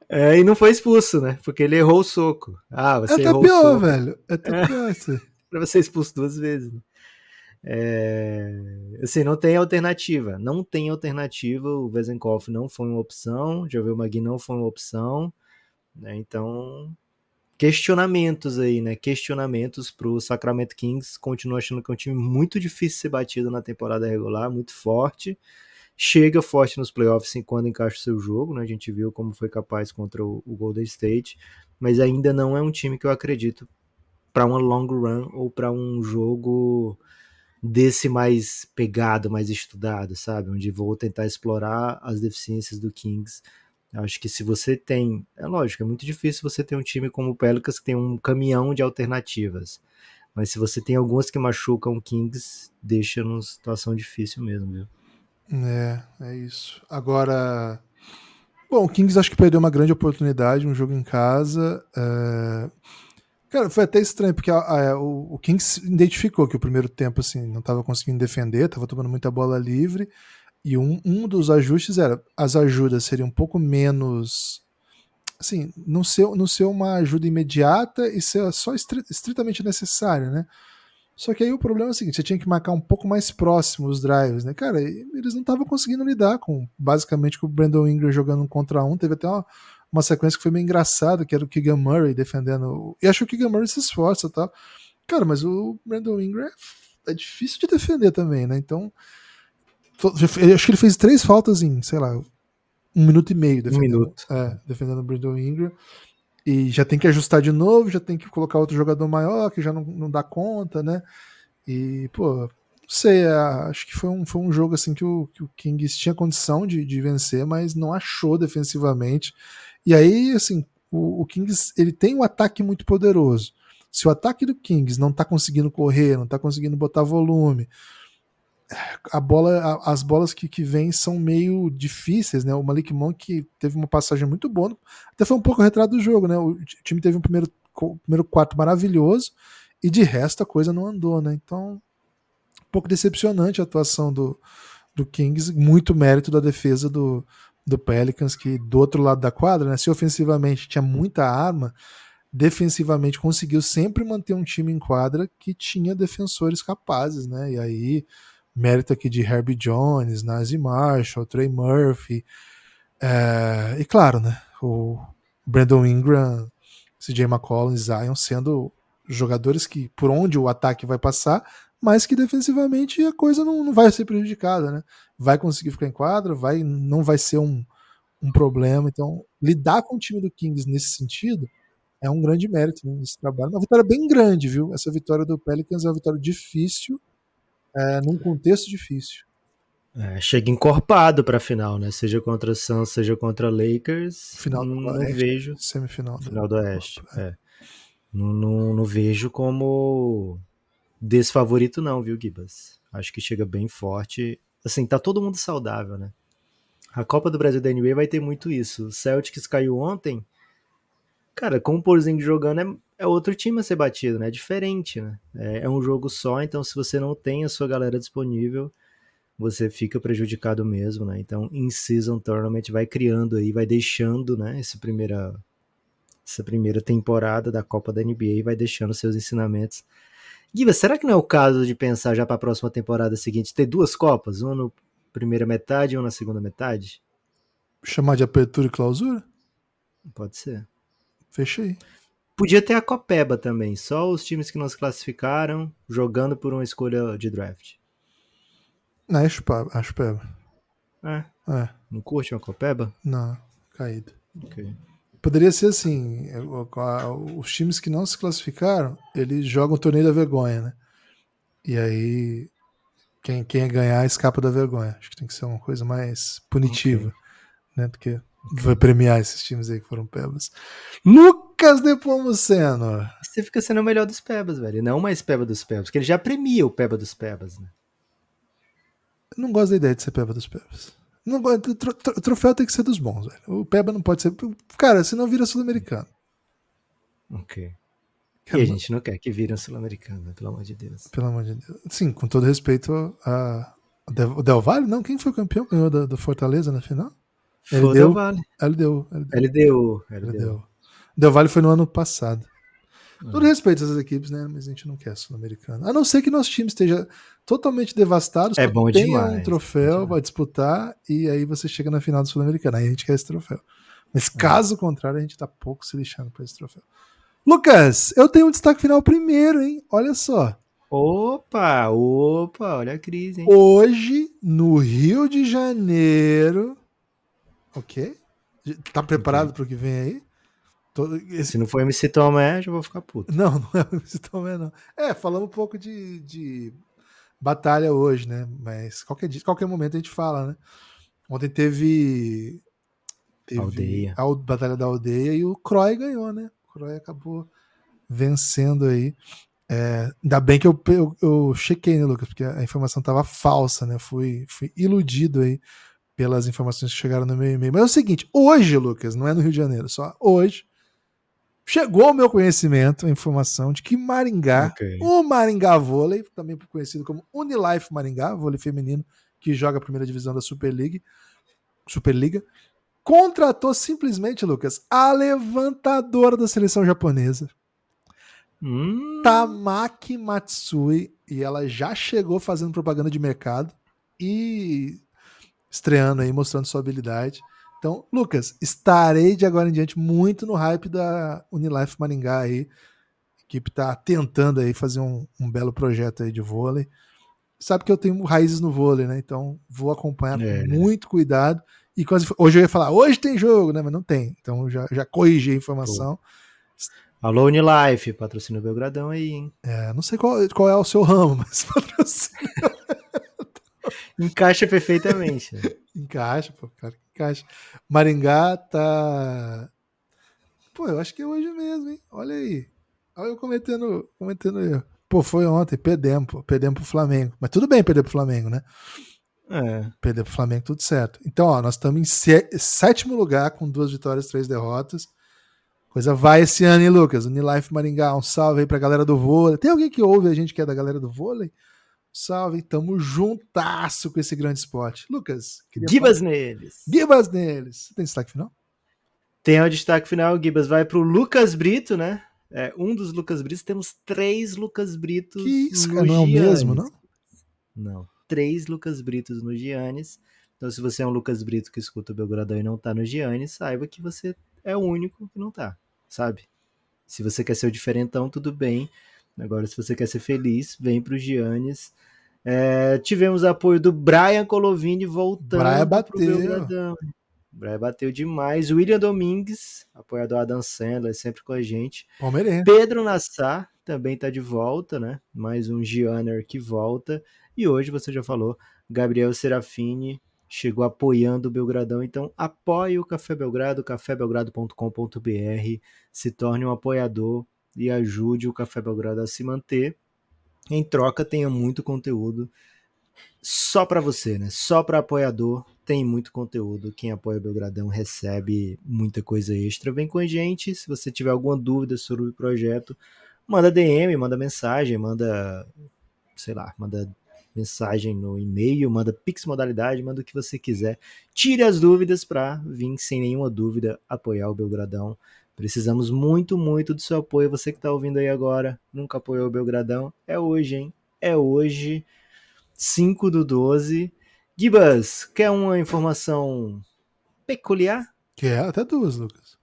Speaker 3: É, e não foi expulso, né? Porque ele errou o soco. Ah,
Speaker 2: É
Speaker 3: você
Speaker 2: até
Speaker 3: errou o
Speaker 2: pior,
Speaker 3: soco.
Speaker 2: velho. É até pior isso.
Speaker 3: para ser expulso duas vezes. Né? É, assim, não tem alternativa. Não tem alternativa. O Vezenkov não foi uma opção. Jovel Magui não foi uma opção. Né? Então, questionamentos aí, né? Questionamentos para o Sacramento Kings. Continuo achando que é um time muito difícil de ser batido na temporada regular, muito forte. Chega forte nos playoffs quando encaixa o seu jogo, né? A gente viu como foi capaz contra o, o Golden State, mas ainda não é um time que eu acredito para uma long run ou para um jogo desse mais pegado, mais estudado, sabe? Onde vou tentar explorar as deficiências do Kings. Acho que se você tem, é lógico, é muito difícil você ter um time como o Pelicans que tem um caminhão de alternativas. Mas se você tem algumas que machucam o Kings, deixa numa situação difícil mesmo, viu?
Speaker 2: É, é isso. Agora, bom, o Kings acho que perdeu uma grande oportunidade, um jogo em casa. É Cara, foi até estranho, porque a, a, o, o Kings identificou que o primeiro tempo assim, não estava conseguindo defender, estava tomando muita bola livre. E um, um dos ajustes era as ajudas seriam um pouco menos. Assim, não ser, não ser uma ajuda imediata e ser só estritamente necessária, né? Só que aí o problema é o seguinte: você tinha que marcar um pouco mais próximo os drives, né? Cara, eles não estavam conseguindo lidar com, basicamente, com o Brandon Ingram jogando um contra um. Teve até uma, uma sequência que foi meio engraçada, que era o Keegan Murray defendendo. E acho que o Keegan Murray se esforça e tal. Cara, mas o Brandon Ingram é, é difícil de defender também, né? Então. Acho que ele fez três faltas em, sei lá, um minuto e meio
Speaker 3: defendendo, um minuto.
Speaker 2: É, defendendo o Brandon Ingram. E já tem que ajustar de novo, já tem que colocar outro jogador maior, que já não, não dá conta, né? E, pô, não sei, é, acho que foi um, foi um jogo assim que o, que o Kings tinha condição de, de vencer, mas não achou defensivamente. E aí, assim, o, o Kings ele tem um ataque muito poderoso. Se o ataque do Kings não tá conseguindo correr, não tá conseguindo botar volume, a bola, a, as bolas que, que vêm são meio difíceis, né? O Malik Monk teve uma passagem muito boa, até foi um pouco retrato do jogo, né? O time teve um primeiro, primeiro quarto maravilhoso e de resto a coisa não andou, né? Então, um pouco decepcionante a atuação do, do Kings, muito mérito da defesa do, do Pelicans, que do outro lado da quadra, né, se ofensivamente tinha muita arma, defensivamente conseguiu sempre manter um time em quadra que tinha defensores capazes, né? E aí, mérito aqui de Herbie Jones, Nazi Marshall, Trey Murphy, é, e claro, né? O Brandon Ingram, CJ McCollum, Zion sendo jogadores que por onde o ataque vai passar mas que defensivamente a coisa não, não vai ser prejudicada, né? Vai conseguir ficar em quadra, vai, não vai ser um, um problema. Então, lidar com o time do Kings nesse sentido é um grande mérito né, nesse trabalho. Uma vitória bem grande, viu? Essa vitória do Pelicans é uma vitória difícil, é, num contexto difícil.
Speaker 3: É, chega encorpado para a final, né? Seja contra Suns, seja contra Lakers.
Speaker 2: Final do
Speaker 3: não,
Speaker 2: Oeste,
Speaker 3: vejo.
Speaker 2: Semifinal.
Speaker 3: Final do Oeste. É. Não, não, não vejo como desfavorito não, viu, Gibas? Acho que chega bem forte. Assim, tá todo mundo saudável, né? A Copa do Brasil da NBA vai ter muito isso. O Celtics caiu ontem. Cara, com o Porzingis jogando é, é, outro time a ser batido, né? É diferente, né? É, é, um jogo só, então se você não tem a sua galera disponível, você fica prejudicado mesmo, né? Então, in season tournament vai criando aí, vai deixando, né? Essa primeira, essa primeira temporada da Copa da NBA vai deixando seus ensinamentos Guiva, será que não é o caso de pensar já para a próxima temporada seguinte ter duas Copas? Uma na primeira metade e uma na segunda metade?
Speaker 2: Chamar de apertura e clausura?
Speaker 3: Pode ser.
Speaker 2: Fechei.
Speaker 3: Podia ter a Copeba também, só os times que não se classificaram jogando por uma escolha de draft.
Speaker 2: Não, acho, acho peba.
Speaker 3: É.
Speaker 2: é.
Speaker 3: Não curte uma Copeba?
Speaker 2: Não, caído.
Speaker 3: Ok.
Speaker 2: Poderia ser assim: os times que não se classificaram, eles jogam o torneio da vergonha, né? E aí, quem, quem ganhar escapa da vergonha. Acho que tem que ser uma coisa mais punitiva, okay. né? Porque vai premiar esses times aí que foram pebas. Lucas Nepomuceno!
Speaker 3: Você fica sendo o melhor dos pebas, velho. Não mais peba dos pebas, porque ele já premia o peba dos pebas, né?
Speaker 2: Eu não gosto da ideia de ser peba dos pebas. Não, o troféu tem que ser dos bons, velho. O Peba não pode ser. Cara, senão vira sul-americano.
Speaker 3: Ok. E a gente não quer que vire um sul-americano, né? pelo amor de Deus.
Speaker 2: Pelo amor de Deus. Sim, com todo respeito a. O Del Valle, não? Quem foi o campeão? Ganhou do, do Fortaleza na final?
Speaker 3: O Del Valle.
Speaker 2: LDU.
Speaker 3: LDU. LDU.
Speaker 2: LDU. Del Valle foi no ano passado. Todo respeito a essas equipes, né? Mas a gente não quer sul-americano. A não ser que nosso time esteja totalmente devastado,
Speaker 3: É bom
Speaker 2: tenha
Speaker 3: demais,
Speaker 2: um troféu
Speaker 3: demais.
Speaker 2: vai disputar e aí você chega na final do sul-americano. Aí a gente quer esse troféu. Mas caso contrário, a gente tá pouco se lixando pra esse troféu. Lucas, eu tenho um destaque final primeiro, hein? Olha só.
Speaker 3: Opa, opa, olha a crise, hein?
Speaker 2: Hoje, no Rio de Janeiro. Ok? Tá preparado pro que vem aí? Todo- esse-
Speaker 3: Se não for MC Tomé, já vou ficar puto.
Speaker 2: Não, não é o MC Tomé, não. É, falamos um pouco de, de batalha hoje, né? Mas qualquer, dia, qualquer momento a gente fala, né? Ontem teve. teve
Speaker 3: Aldeia.
Speaker 2: A al- Batalha da Aldeia e o Croy ganhou, né? O Croy acabou vencendo aí. É, ainda bem que eu, eu, eu chequei, né, Lucas? Porque a informação tava falsa, né? Fui, fui iludido aí pelas informações que chegaram no meu e-mail. Mas é o seguinte: hoje, Lucas, não é no Rio de Janeiro, só hoje. Chegou ao meu conhecimento a informação de que Maringá,
Speaker 3: Ok.
Speaker 2: o Maringá Vôlei, também conhecido como Unilife Maringá, vôlei feminino, que joga a primeira divisão da Super League, Superliga, contratou simplesmente, Lucas, a levantadora da seleção japonesa,
Speaker 3: Hum,
Speaker 2: Tamaki Matsui, e ela já chegou fazendo propaganda de mercado e estreando aí, mostrando sua habilidade. Então, Lucas, estarei de agora em diante muito no hype da Unilife Maringá aí. A equipe tá tentando aí fazer um, um belo projeto aí de vôlei. Sabe que eu tenho raízes no vôlei, né? Então vou acompanhar
Speaker 3: É.
Speaker 2: com muito cuidado. E inf- hoje eu ia falar, hoje tem jogo, né? Mas não tem. Então já, já corrigi a informação.
Speaker 3: Alô, Unilife, patrocina o Belgradão aí, hein?
Speaker 2: É, não sei qual, qual é o seu ramo, mas patrocina.
Speaker 3: Encaixa perfeitamente.
Speaker 2: Encaixa, pô, que encaixa. Maringá tá. Pô, eu acho que é hoje mesmo, hein? Olha aí. Olha eu cometendo, cometendo erro. Pô, foi ontem, perdemos, pô. Perdemos pro Flamengo. Mas tudo bem perder pro Flamengo, né?
Speaker 3: É.
Speaker 2: Perder pro Flamengo, tudo certo. Então, ó, nós estamos em sé- sétimo lugar com duas vitórias, três derrotas. Coisa vai esse ano, hein, Lucas? Unilife Maringá, um salve aí pra galera do vôlei. Tem alguém que ouve a gente que é da galera do vôlei? Salve, tamo juntasso com esse grande esporte. Lucas,
Speaker 3: Gibas neles.
Speaker 2: Gibas neles. Você tem destaque final?
Speaker 3: Tem o destaque final, Gibas vai pro Lucas Brito, né? É, um dos Lucas Britos, temos três Lucas Britos.
Speaker 2: Que isso,
Speaker 3: no
Speaker 2: cara, não é o mesmo, não?
Speaker 3: Não. Três Lucas Britos no Giannis. Então, se você é um Lucas Brito que escuta o Belgradão e não tá no Giannis, saiba que você é o único que não tá, sabe? Se você quer ser o diferentão, tudo bem. Agora, se você quer ser feliz, vem pro Giannis. É, tivemos apoio do Brian Colovini voltando
Speaker 2: Brian bateu.
Speaker 3: Brian bateu demais. William Domingues, apoiador Adam Sandler, sempre com a gente.
Speaker 2: Palmeirense.
Speaker 3: Pedro Nassar também tá de volta, né? Mais um Gianner que volta. E hoje, você já falou, Gabriel Serafini chegou apoiando o Belgradão. Então, apoie o Café Belgrado, cafébelgrado.com.br, se torne um apoiador e ajude o Café Belgrado a se manter. Em troca, tenha muito conteúdo só para você, né? Só para apoiador tem muito conteúdo. Quem apoia o Belgradão recebe muita coisa extra. Vem com a gente. Se você tiver alguma dúvida sobre o projeto, manda DM, manda mensagem, manda, sei lá, manda mensagem no e-mail, manda pix modalidade, manda o que você quiser. Tire as dúvidas para vir sem nenhuma dúvida apoiar o Belgradão. Precisamos muito, muito do seu apoio. Você que está ouvindo aí agora, nunca apoiou o Belgradão, é hoje, hein? É hoje. 5 do 12. Gibas, quer uma informação peculiar?
Speaker 2: Que é até duas, Lucas.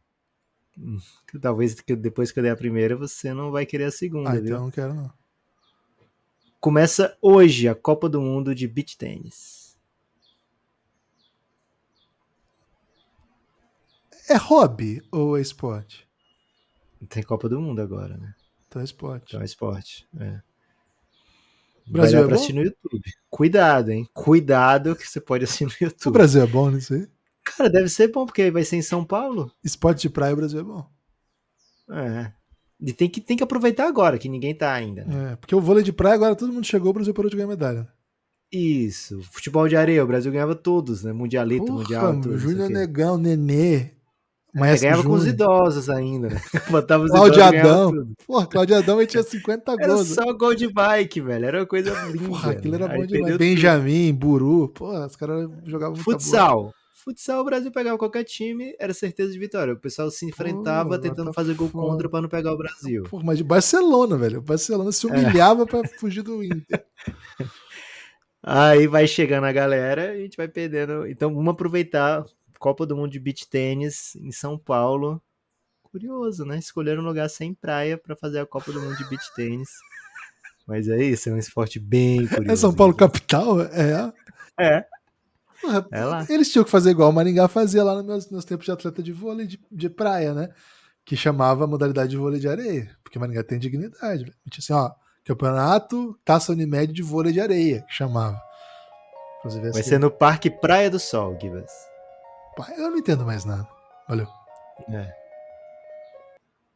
Speaker 3: Que talvez depois que eu der a primeira, você não vai querer a segunda,
Speaker 2: Ah,
Speaker 3: viu?
Speaker 2: então não quero não.
Speaker 3: Começa hoje a Copa do Mundo de Beach Tênis.
Speaker 2: É hobby ou é esporte?
Speaker 3: Tem Copa do Mundo agora, né?
Speaker 2: Então é esporte.
Speaker 3: Então é esporte. É.
Speaker 2: Brasil
Speaker 3: vai
Speaker 2: é
Speaker 3: pra
Speaker 2: bom?
Speaker 3: assistir no YouTube. Cuidado, hein? Cuidado que você pode assistir no
Speaker 2: O
Speaker 3: YouTube.
Speaker 2: Brasil é bom nisso aí?
Speaker 3: Cara, deve ser bom, porque vai ser em São Paulo.
Speaker 2: Esporte de praia, o Brasil é bom.
Speaker 3: É. E tem que, tem que aproveitar agora, que ninguém tá ainda, né?
Speaker 2: É, porque o vôlei de praia agora todo mundo chegou, o Brasil parou de ganhar medalha.
Speaker 3: Isso. Futebol de areia, o Brasil ganhava todos, né? Mundialito,
Speaker 2: Porra,
Speaker 3: Mundial, tudo.
Speaker 2: Júnior
Speaker 3: o.
Speaker 2: Negão, Nenê, Maestro
Speaker 3: ganhava com os idosos ainda, né? Botava os
Speaker 2: Cláudio
Speaker 3: idosos
Speaker 2: Adão.
Speaker 3: tudo.
Speaker 2: Porra, Cláudio Adão tinha 50
Speaker 3: Era
Speaker 2: gols.
Speaker 3: só gol de bike, velho. Era uma coisa linda.
Speaker 2: Porra, aquilo era bom demais. Benjamin, Buru. Porra, os caras jogavam
Speaker 3: tudo.
Speaker 2: bola.
Speaker 3: Futsal. Futsal, o Brasil pegava qualquer time, era certeza de vitória. O pessoal se enfrentava
Speaker 2: Pô,
Speaker 3: tentando
Speaker 2: tá
Speaker 3: fazer gol
Speaker 2: foda.
Speaker 3: contra pra não pegar o Brasil.
Speaker 2: Pô, mas de Barcelona, velho. O Barcelona se humilhava pra fugir do Inter.
Speaker 3: Aí vai chegando a galera e a gente vai perdendo. Então vamos aproveitar Copa do Mundo de Beach Tênis em São Paulo. Curioso, né? Escolheram um lugar sem praia pra fazer a Copa do Mundo de Beach Tênis. Mas é isso, é um esporte bem curioso.
Speaker 2: É São Paulo
Speaker 3: então.
Speaker 2: capital? É.
Speaker 3: É, É lá.
Speaker 2: Eles tinham que fazer igual o Maringá fazia lá nos meus, nos tempos de atleta de vôlei de, de praia, né? Que chamava a modalidade de vôlei de areia. Porque Maringá tem dignidade. velho. Tinha assim, ó, campeonato Taça Unimed de vôlei de areia, que chamava.
Speaker 3: Vai
Speaker 2: esse-
Speaker 3: ser no Parque Praia do Sol, Gibas.
Speaker 2: Pá, Eu não entendo mais nada. Valeu.
Speaker 3: É.